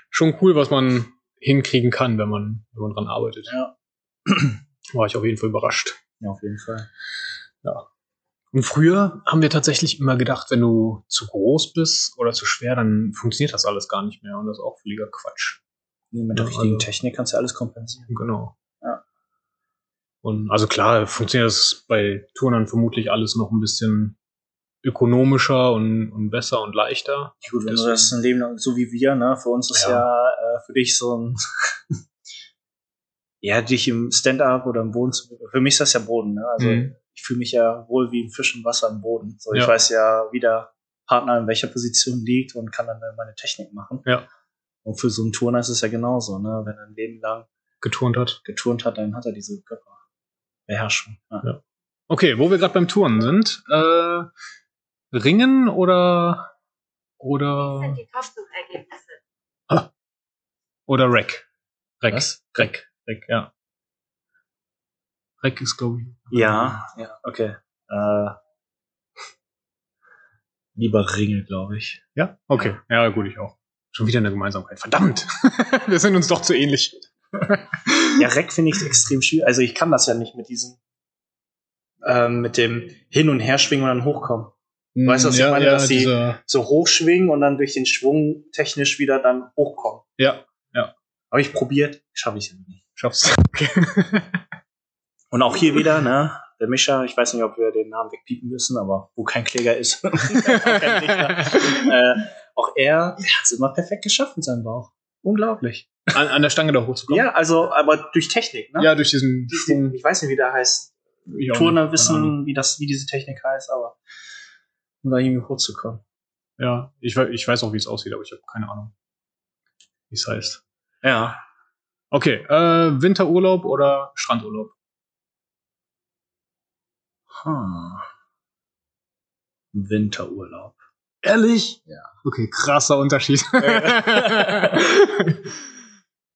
Speaker 4: schon cool, was man hinkriegen kann, wenn man, wenn man dran arbeitet.
Speaker 3: Ja.
Speaker 4: War ich auf jeden Fall überrascht.
Speaker 3: Ja, auf jeden Fall.
Speaker 4: Und früher haben wir tatsächlich immer gedacht, wenn du zu groß bist oder zu schwer, dann funktioniert das alles gar nicht mehr. Und das ist auch völliger Quatsch.
Speaker 3: Nee, mit der
Speaker 4: Ja,
Speaker 3: richtigen
Speaker 4: also-
Speaker 3: Technik kannst du alles kompensieren.
Speaker 4: Genau.
Speaker 3: Ja.
Speaker 4: Und also klar, funktioniert das bei Turnern vermutlich alles noch ein bisschen ökonomischer und, und besser und leichter.
Speaker 3: Gut, wenn du das ein Leben lang, so wie wir, ne, für uns ist ja,
Speaker 4: Ja.
Speaker 3: äh, für dich so ein, ja, dich im Stand-up oder im Boden zu, für mich ist das ja Boden, ne, also
Speaker 4: Mhm.
Speaker 3: Ich fühle mich ja wohl wie ein Fisch im Wasser im Boden. So, ich
Speaker 4: Ja.
Speaker 3: weiß ja, wie der Partner in welcher Position liegt und kann dann meine Technik machen.
Speaker 4: Ja.
Speaker 3: Und für so einen Turner ist es ja genauso, ne, wenn er ein Leben lang
Speaker 4: geturnt hat.
Speaker 3: geturnt hat, dann hat er diese Körperbeherrschung. Ja.
Speaker 4: Ja. Okay, wo wir gerade beim Touren sind, äh, Ringen oder oder
Speaker 5: sind die Kostümergebnisse.
Speaker 4: oder Rec? Rec.
Speaker 3: Was?
Speaker 4: Rec. Rec, ja. Rec ist glaube ich.
Speaker 3: Ja, ja, okay. Äh, lieber Ringe, glaube ich.
Speaker 4: Ja? Okay. Ja, gut, ich auch. Schon wieder eine Gemeinsamkeit. Verdammt! wir sind uns doch zu ähnlich.
Speaker 3: Ja, Reck finde ich extrem schwierig. Also ich kann das ja nicht mit diesem, ähm, mit dem Hin- und Herschwingen und dann hochkommen. Weißt du, was ich
Speaker 4: ja,
Speaker 3: meine,
Speaker 4: ja,
Speaker 3: dass
Speaker 4: dieser,
Speaker 3: So hochschwingen und dann durch den Schwung technisch wieder dann hochkommen.
Speaker 4: ja,
Speaker 3: Habe ich probiert, schaffe ich ja nicht.
Speaker 4: schaffst Okay.
Speaker 3: Und auch hier wieder, ne, der Mischer, ich weiß nicht, ob wir den Namen wegpiepen müssen, aber wo kein Kläger ist. auch, kein äh, auch er, der hat es immer perfekt geschafft mit seinem Bauch. Unglaublich.
Speaker 4: an, an der Stange da hochzukommen.
Speaker 3: Ja, also, aber durch Technik, ne?
Speaker 4: ja durch diesen
Speaker 3: Durch
Speaker 4: Schwung.
Speaker 3: den, ich weiß nicht, wie der heißt.
Speaker 4: Ich
Speaker 3: Turner wissen, wie das, wie diese Technik heißt, aber um da irgendwie hochzukommen.
Speaker 4: Ja, ich, ich weiß auch, wie es aussieht, aber ich habe keine Ahnung, wie es heißt.
Speaker 3: Ja.
Speaker 4: Okay, äh, Winterurlaub oder Strandurlaub?
Speaker 3: Hm. Winterurlaub.
Speaker 4: Ehrlich?
Speaker 3: Ja.
Speaker 4: Okay, krasser Unterschied.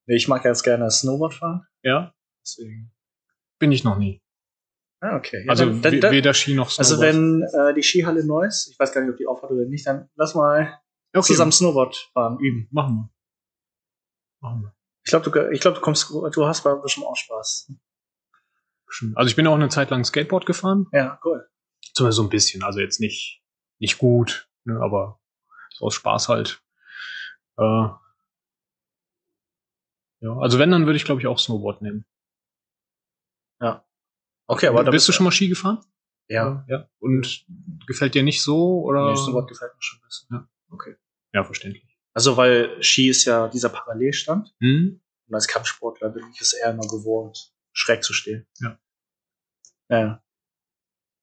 Speaker 3: Nee, Ich mag ganz gerne Snowboard fahren.
Speaker 4: ja,
Speaker 3: Deswegen.
Speaker 4: bin ich noch nie.
Speaker 3: Ah, okay. Ja,
Speaker 4: Also
Speaker 3: dann, dann,
Speaker 4: we-
Speaker 3: dann,
Speaker 4: weder Ski noch
Speaker 3: also
Speaker 4: Snowboard.
Speaker 3: wenn äh, die Skihalle neu ist, ich weiß gar nicht, ob die aufhat oder nicht, dann lass mal
Speaker 4: okay,
Speaker 3: zusammen Snowboard fahren, üben.
Speaker 4: machen wir. Machen wir.
Speaker 3: Ich glaube, du, ich glaub, du kommst, du hast bei bestimmt auch Spaß.
Speaker 4: Bestimmt. Also ich bin auch eine Zeit lang Skateboard gefahren.
Speaker 3: Ja, cool.
Speaker 4: Zumindest so ein bisschen. Also jetzt nicht, nicht gut, ne, aber so aus Spaß halt. Äh, ja, also wenn, dann würde ich glaube ich auch Snowboard nehmen.
Speaker 3: Okay, aber da
Speaker 4: bist du schon mal Ski gefahren?
Speaker 3: Ja.
Speaker 4: ja. Und gefällt dir nicht so oder?
Speaker 3: Nee, Snowboard gefällt mir schon ein bisschen.
Speaker 4: Okay. Ja, verständlich.
Speaker 3: Also, weil Ski ist ja dieser Parallelstand.
Speaker 4: Hm?
Speaker 3: Und als Kampfsportler bin ich es eher immer gewohnt, schräg zu stehen.
Speaker 4: Ja.
Speaker 3: Ja.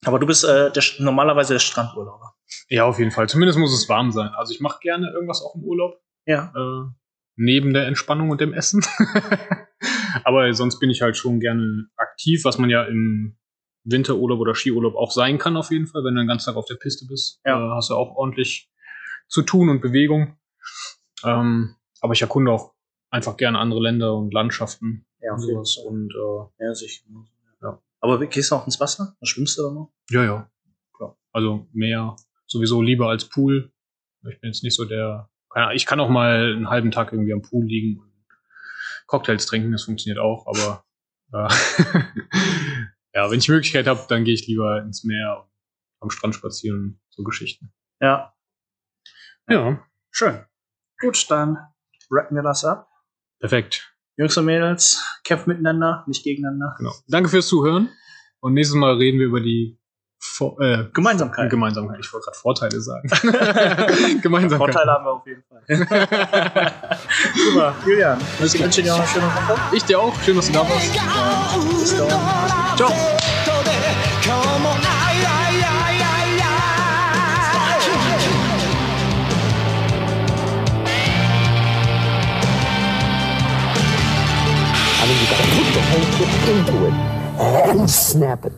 Speaker 3: Aber du bist äh, der, normalerweise der Strandurlauber.
Speaker 4: Ja, auf jeden Fall. Zumindest muss es warm sein. Also ich mache gerne irgendwas auch im Urlaub.
Speaker 3: Ja.
Speaker 4: Äh, neben der Entspannung und dem Essen. Aber sonst bin ich halt schon gerne aktiv, was man ja im Winterurlaub oder Skiurlaub auch sein kann auf jeden Fall, wenn du den ganzen Tag auf der Piste bist.
Speaker 3: Ja.
Speaker 4: Äh, hast du auch ordentlich zu tun und Bewegung. Ähm, aber ich erkunde auch einfach gerne andere Länder und Landschaften
Speaker 3: Ja,
Speaker 4: und sowas. Und äh,
Speaker 3: Ja, sicher. Aber gehst du auch ins Wasser? Dann schwimmst du da noch?
Speaker 4: ja, ja, klar. Also Meer sowieso lieber als Pool. Ich bin jetzt nicht so der. keine Ahnung, Ich kann auch mal einen halben Tag irgendwie am Pool liegen und Cocktails trinken, das funktioniert auch, aber äh, ja, wenn ich Möglichkeit habe, dann gehe ich lieber ins Meer und am Strand spazieren, so Geschichten.
Speaker 3: Ja.
Speaker 4: Ja,
Speaker 3: Schön. Gut, dann rappen wir das ab.
Speaker 4: perfekt.
Speaker 3: Jungs und Mädels, kämpft miteinander, nicht gegeneinander.
Speaker 4: Genau. Danke fürs Zuhören. Und nächstes Mal reden wir über die Vor äh,
Speaker 3: Gemeinsamkeit.
Speaker 4: Gemeinsamkeit. Ich wollte gerade Vorteile sagen. Gemeinsamkeit.
Speaker 3: Vorteile haben wir auf jeden Fall. Super, Julian. Ich wünsche dir noch eine schöne Woche.
Speaker 4: Ich dir auch. Schön, dass du da warst.
Speaker 3: Bis dann.
Speaker 4: Ciao.
Speaker 1: and get into it and snap it.